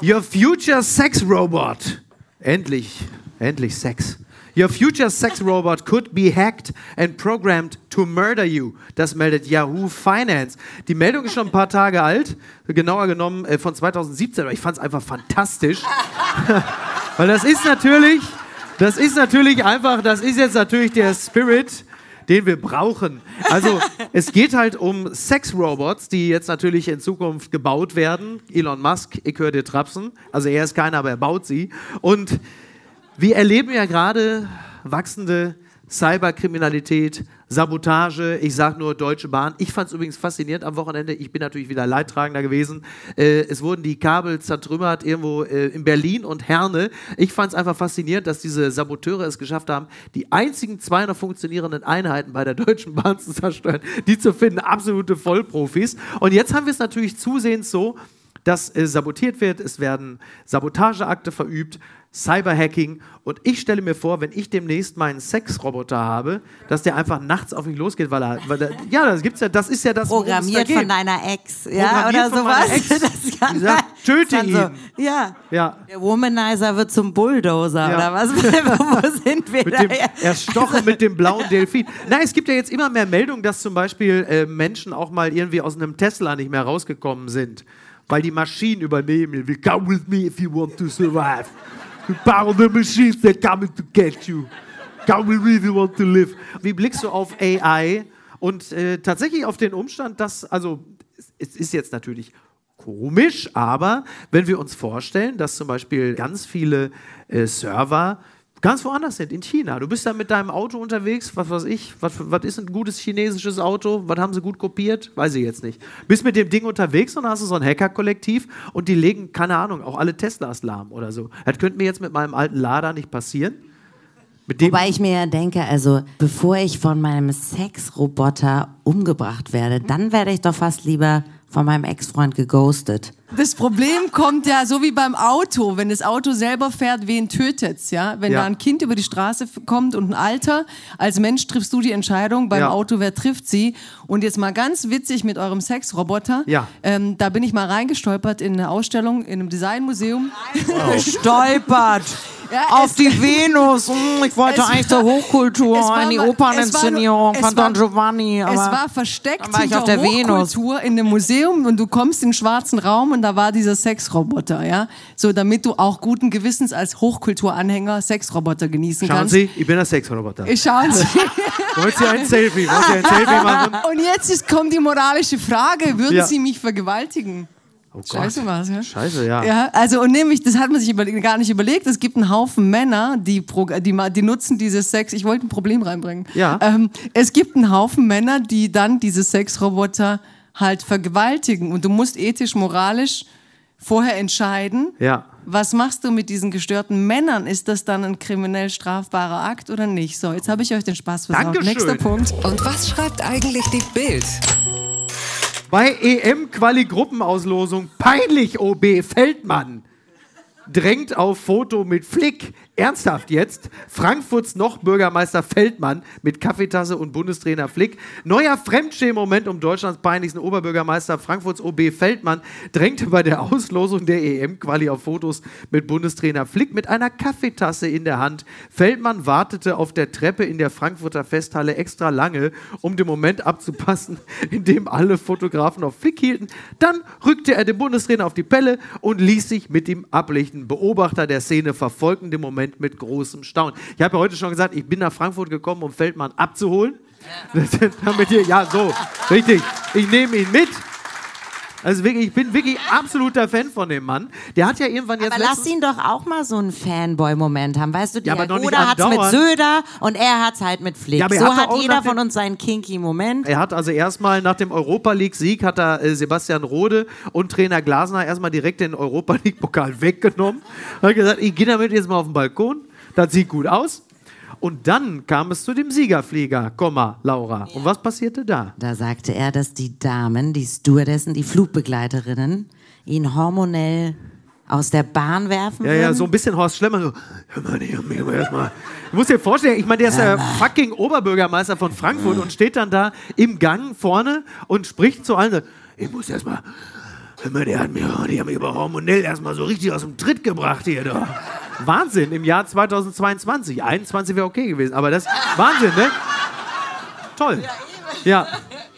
Your future sex robot. Endlich, endlich Sex. Your future sex robot could be hacked and programmed to murder you. Das meldet Yahoo Finance. Die Meldung ist schon ein paar Tage alt, genauer genommen äh, von 2017, aber ich fand es einfach fantastisch. Weil das ist natürlich, das ist natürlich einfach, das ist jetzt natürlich der Spirit, den wir brauchen. Also es geht halt um Sexrobots, die jetzt natürlich in Zukunft gebaut werden. Elon Musk, ich höre dir trapsen. Also er ist keiner, aber er baut sie. Und wir erleben ja gerade wachsende Cyberkriminalität, Sabotage, ich sage nur Deutsche Bahn. Ich fand es übrigens faszinierend am Wochenende. Ich bin natürlich wieder Leidtragender gewesen. Äh, es wurden die Kabel zertrümmert irgendwo äh, in Berlin und Herne. Ich fand es einfach faszinierend, dass diese Saboteure es geschafft haben, die einzigen 200 funktionierenden Einheiten bei der Deutschen Bahn zu zerstören. Die zu finden, absolute Vollprofis. Und jetzt haben wir es natürlich zusehends so, dass äh, sabotiert wird, es werden Sabotageakte verübt, Cyberhacking und ich stelle mir vor, wenn ich demnächst meinen Sexroboter habe, dass der einfach nachts auf mich losgeht, weil er, weil er ja, das gibt's ja, das ist ja das, da Programmiert geht. von deiner Ex, ja, oder sowas. Ex. Das Die sagt, töte ihn. So, ja. Ja. Der Womanizer wird zum Bulldozer, Ja. oder was? Wo sind wir Mit da? dem Erstochen mit dem blauen Delfin. Nein, es gibt ja jetzt immer mehr Meldungen, dass zum Beispiel äh, Menschen auch mal irgendwie aus einem Tesla nicht mehr rausgekommen sind, weil die Maschinen übernehmen. Come with me if you want to survive. We power the machines, they're coming to get you. Me if you want to live. Wie blickst du auf AI und äh, tatsächlich auf den Umstand, dass, also es ist jetzt natürlich komisch, aber wenn wir uns vorstellen, dass zum Beispiel ganz viele äh, Server Ganz woanders sind, in China. Du bist da mit deinem Auto unterwegs, was weiß ich, was, was ist ein gutes chinesisches Auto, was haben sie gut kopiert, weiß ich jetzt nicht. Bist mit dem Ding unterwegs und hast du so ein Hacker-Kollektiv und die legen, keine Ahnung, auch alle Teslas lahm oder so. Das könnte mir jetzt mit meinem alten Lader nicht passieren. Wobei ich mir ja denke, also bevor ich von meinem Sexroboter umgebracht werde, dann werde ich doch fast lieber von meinem Ex-Freund geghostet. Das Problem kommt ja so wie beim Auto. Wenn das Auto selber fährt, wen tötet's, ja? Wenn Ja. da ein Kind über die Straße kommt und ein Alter, als Mensch triffst du die Entscheidung, beim Ja. Auto, wer trifft sie? Und jetzt mal ganz witzig mit eurem Sexroboter. Ja. Ähm, da bin ich mal reingestolpert in eine Ausstellung in einem Designmuseum. Gestolpert. Ja, Auf die Venus. Hm, Ich wollte eigentlich zur Hochkultur, war in die Operninszenierung war von Don Giovanni. Aber es war versteckt dann war ich hinter auf der Venus. Hochkultur in einem Museum und du kommst in den schwarzen Raum und da war dieser Sexroboter, ja? So, damit du auch guten Gewissens als Hochkulturanhänger Sexroboter genießen schauen kannst. Sie, ich bin der Sexroboter. Ich schauen Sie. Wollen Sie ein Selfie? Wollen Sie ein Selfie machen? und jetzt ist, kommt die moralische Frage, würden Ja. Sie mich vergewaltigen? Oh. Scheiße was, ja? Scheiße, ja. Ja, also und nämlich, das hat man sich gar nicht überlegt. Es gibt einen Haufen Männer, die, pro- die, ma- die nutzen dieses Sex. Ich wollte ein Problem reinbringen. Ja. Ähm, es gibt einen Haufen Männer, die dann diese Sexroboter halt vergewaltigen. Und du musst ethisch, moralisch vorher entscheiden, Ja. was machst du mit diesen gestörten Männern? Ist das dann ein kriminell strafbarer Akt oder nicht? So, jetzt habe ich euch den Spaß versaut. Dankeschön. Nächster Punkt. Und was schreibt eigentlich die Bild? Bei EM-Quali-Gruppenauslosung peinlich OB Feldmann drängt auf Foto mit Flick. Ernsthaft jetzt? Frankfurts noch Bürgermeister Feldmann mit Kaffeetasse und Bundestrainer Flick. Neuer Fremdschämen-Moment um Deutschlands peinlichsten Oberbürgermeister Frankfurts OB Feldmann drängte bei der Auslosung der EM-Quali auf Fotos mit Bundestrainer Flick mit einer Kaffeetasse in der Hand. Feldmann wartete auf der Treppe in der Frankfurter Festhalle extra lange, um den Moment abzupassen, in dem alle Fotografen auf Flick hielten. Dann rückte er den Bundestrainer auf die Pelle und ließ sich mit ihm ablichten. Beobachter der Szene verfolgten den Moment mit großem Staunen. Ich habe ja heute schon gesagt, ich bin nach Frankfurt gekommen, um Feldmann abzuholen. Damit ihr, ja, so, richtig. Ich nehme ihn mit. Also wirklich, ich bin wirklich absoluter Fan von dem Mann. Der hat ja irgendwann jetzt Aber lass ihn doch auch mal so einen Fanboy-Moment haben. Weißt du, Ja, der aber Goda hat's mit. Söder und er hat's halt mit Flick. Ja, aber er so hat hat jeder von uns seinen kinky Moment. Er hat also erstmal nach dem Europa League-Sieg hat er äh, Sebastian Rode und Trainer Glasner erstmal direkt den Europa League-Pokal weggenommen. Hat gesagt, ich gehe damit jetzt mal auf den Balkon. Das sieht gut aus. Und dann kam es zu dem Siegerflieger, Komma, Laura. Und was passierte da? Da sagte er, dass die Damen, die Stewardessen, die Flugbegleiterinnen, ihn hormonell aus der Bahn werfen Ja, würden. ja, so ein bisschen Horst Schlemmer. So, hör mal, mal, hör mal erstmal. Du musst dir vorstellen, ich meine, der ist der fucking Oberbürgermeister von Frankfurt und steht dann da im Gang vorne und spricht zu allen. Ich muss erstmal. Hör mal, der hat mir, die haben mich aber hormonell erstmal so richtig aus dem Tritt gebracht hier. Da. Wahnsinn, im Jahr 2022. 21 wäre okay gewesen, aber das Wahnsinn, ne? Toll. Ja.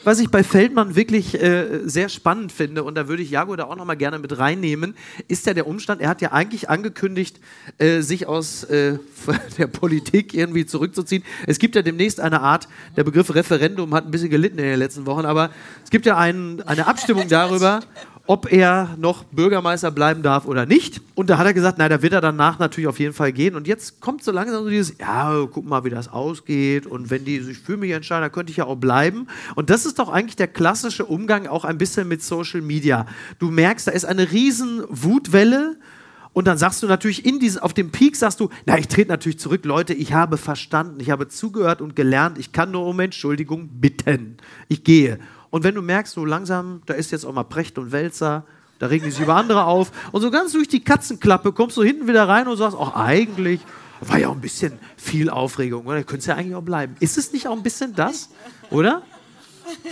Was ich bei Feldmann wirklich äh, sehr spannend finde, und da würde ich Jago da auch noch mal gerne mit reinnehmen, ist ja der Umstand, er hat ja eigentlich angekündigt, äh, sich aus äh, der Politik irgendwie zurückzuziehen. Es gibt ja demnächst eine Art, der Begriff Referendum hat ein bisschen gelitten in den letzten Wochen, aber es gibt ja ein, eine Abstimmung darüber, ob er noch Bürgermeister bleiben darf oder nicht. Und da hat er gesagt, na, da wird er danach natürlich auf jeden Fall gehen. Und jetzt kommt so langsam so dieses, ja, guck mal, wie das ausgeht. Und wenn die sich für mich entscheiden, dann könnte ich ja auch bleiben. Und das ist doch eigentlich der klassische Umgang auch ein bisschen mit Social Media. Du merkst, da ist eine riesen Wutwelle. Und dann sagst du natürlich in diesen, auf dem Peak sagst du, na, ich trete natürlich zurück, Leute, ich habe verstanden, ich habe zugehört und gelernt, ich kann nur um Entschuldigung bitten. Ich gehe. Und wenn du merkst, so langsam, da ist jetzt auch mal Precht und Wälzer, da regen die sich über andere auf. Und so ganz durch die Katzenklappe kommst du hinten wieder rein und sagst, ach, eigentlich war ja auch ein bisschen viel Aufregung, oder? Könnte es ja eigentlich auch bleiben. Ist es nicht auch ein bisschen das, oder?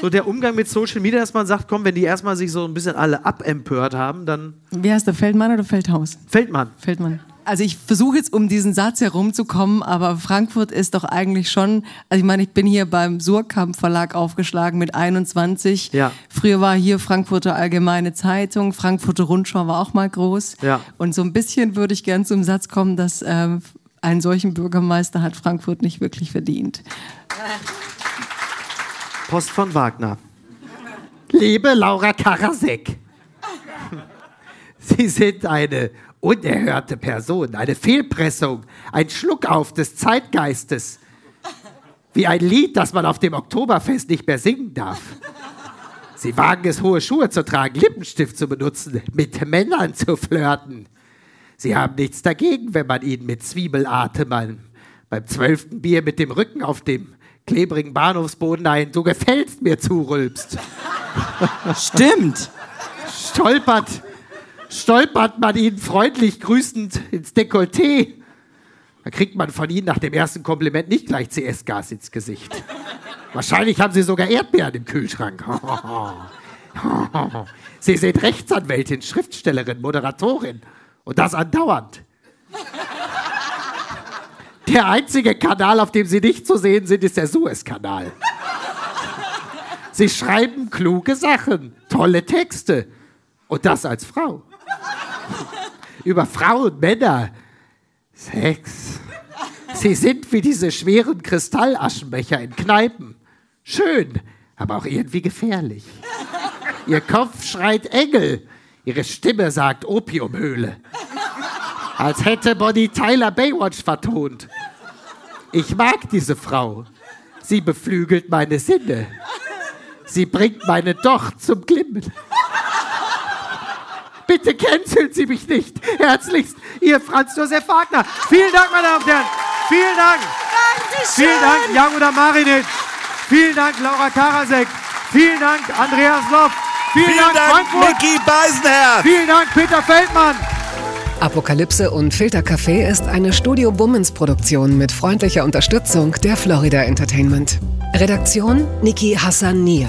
So der Umgang mit Social Media, dass man sagt, komm, wenn die erstmal sich so ein bisschen alle abempört haben, dann Wie heißt der Feldmann oder Feldhaus? Feldmann. Feldmann. Also ich versuche jetzt um diesen Satz herumzukommen, aber Frankfurt ist doch eigentlich schon, also ich meine, ich bin hier beim Surkamp Verlag aufgeschlagen mit 21. Ja. Früher war hier Frankfurter Allgemeine Zeitung, Frankfurter Rundschau war auch mal groß. Ja. Und so ein bisschen würde ich gern zum Satz kommen, dass ähm, einen solchen Bürgermeister hat Frankfurt nicht wirklich verdient. Post von Wagner. Liebe Laura Karasek. Sie sind eine unerhörte Person, eine Fehlpressung, ein Schluckauf des Zeitgeistes. Wie ein Lied, das man auf dem Oktoberfest nicht mehr singen darf. Sie wagen es, hohe Schuhe zu tragen, Lippenstift zu benutzen, mit Männern zu flirten. Sie haben nichts dagegen, wenn man ihnen mit Zwiebelatem beim, beim zwölften Bier mit dem Rücken auf dem klebrigen Bahnhofsboden ein Du gefällst mir zurülpst. Stimmt. Stolpert, stolpert man ihnen freundlich grüßend ins Dekolleté. Da kriegt man von ihnen nach dem ersten Kompliment nicht gleich CS-Gas ins Gesicht. Wahrscheinlich haben sie sogar Erdbeeren im Kühlschrank. Sie sind Rechtsanwältin, Schriftstellerin, Moderatorin. Und das andauernd. Der einzige Kanal, auf dem sie nicht zu sehen sind, ist der Suezkanal. Sie schreiben kluge Sachen, tolle Texte. Und das als Frau. Über Frauen, Männer, Sex. Sie sind wie diese schweren Kristallaschenbecher in Kneipen. Schön, aber auch irgendwie gefährlich. Ihr Kopf schreit Engel. Ihre Stimme sagt Opiumhöhle. Als hätte Bonnie Tyler Baywatch vertont. Ich mag diese Frau. Sie beflügelt meine Sinne. Sie bringt meine Docht zum Glimmen. Bitte canceln Sie mich nicht. Herzlichst, Ihr Franz Josef Wagner. Vielen Dank, meine Damen und Herren. Vielen Dank. Vielen Dank, Jagoda Marinic. Vielen Dank, Laura Karasek. Vielen Dank, Andreas Loff. Vielen, Vielen Dank, Dank, Frankfurt. Micky Beisenherz. Vielen Dank, Peter Feldmann. Apokalypse und Filtercafé ist eine Studio Bummens Produktion mit freundlicher Unterstützung der Florida Entertainment. Redaktion Niki Hassania.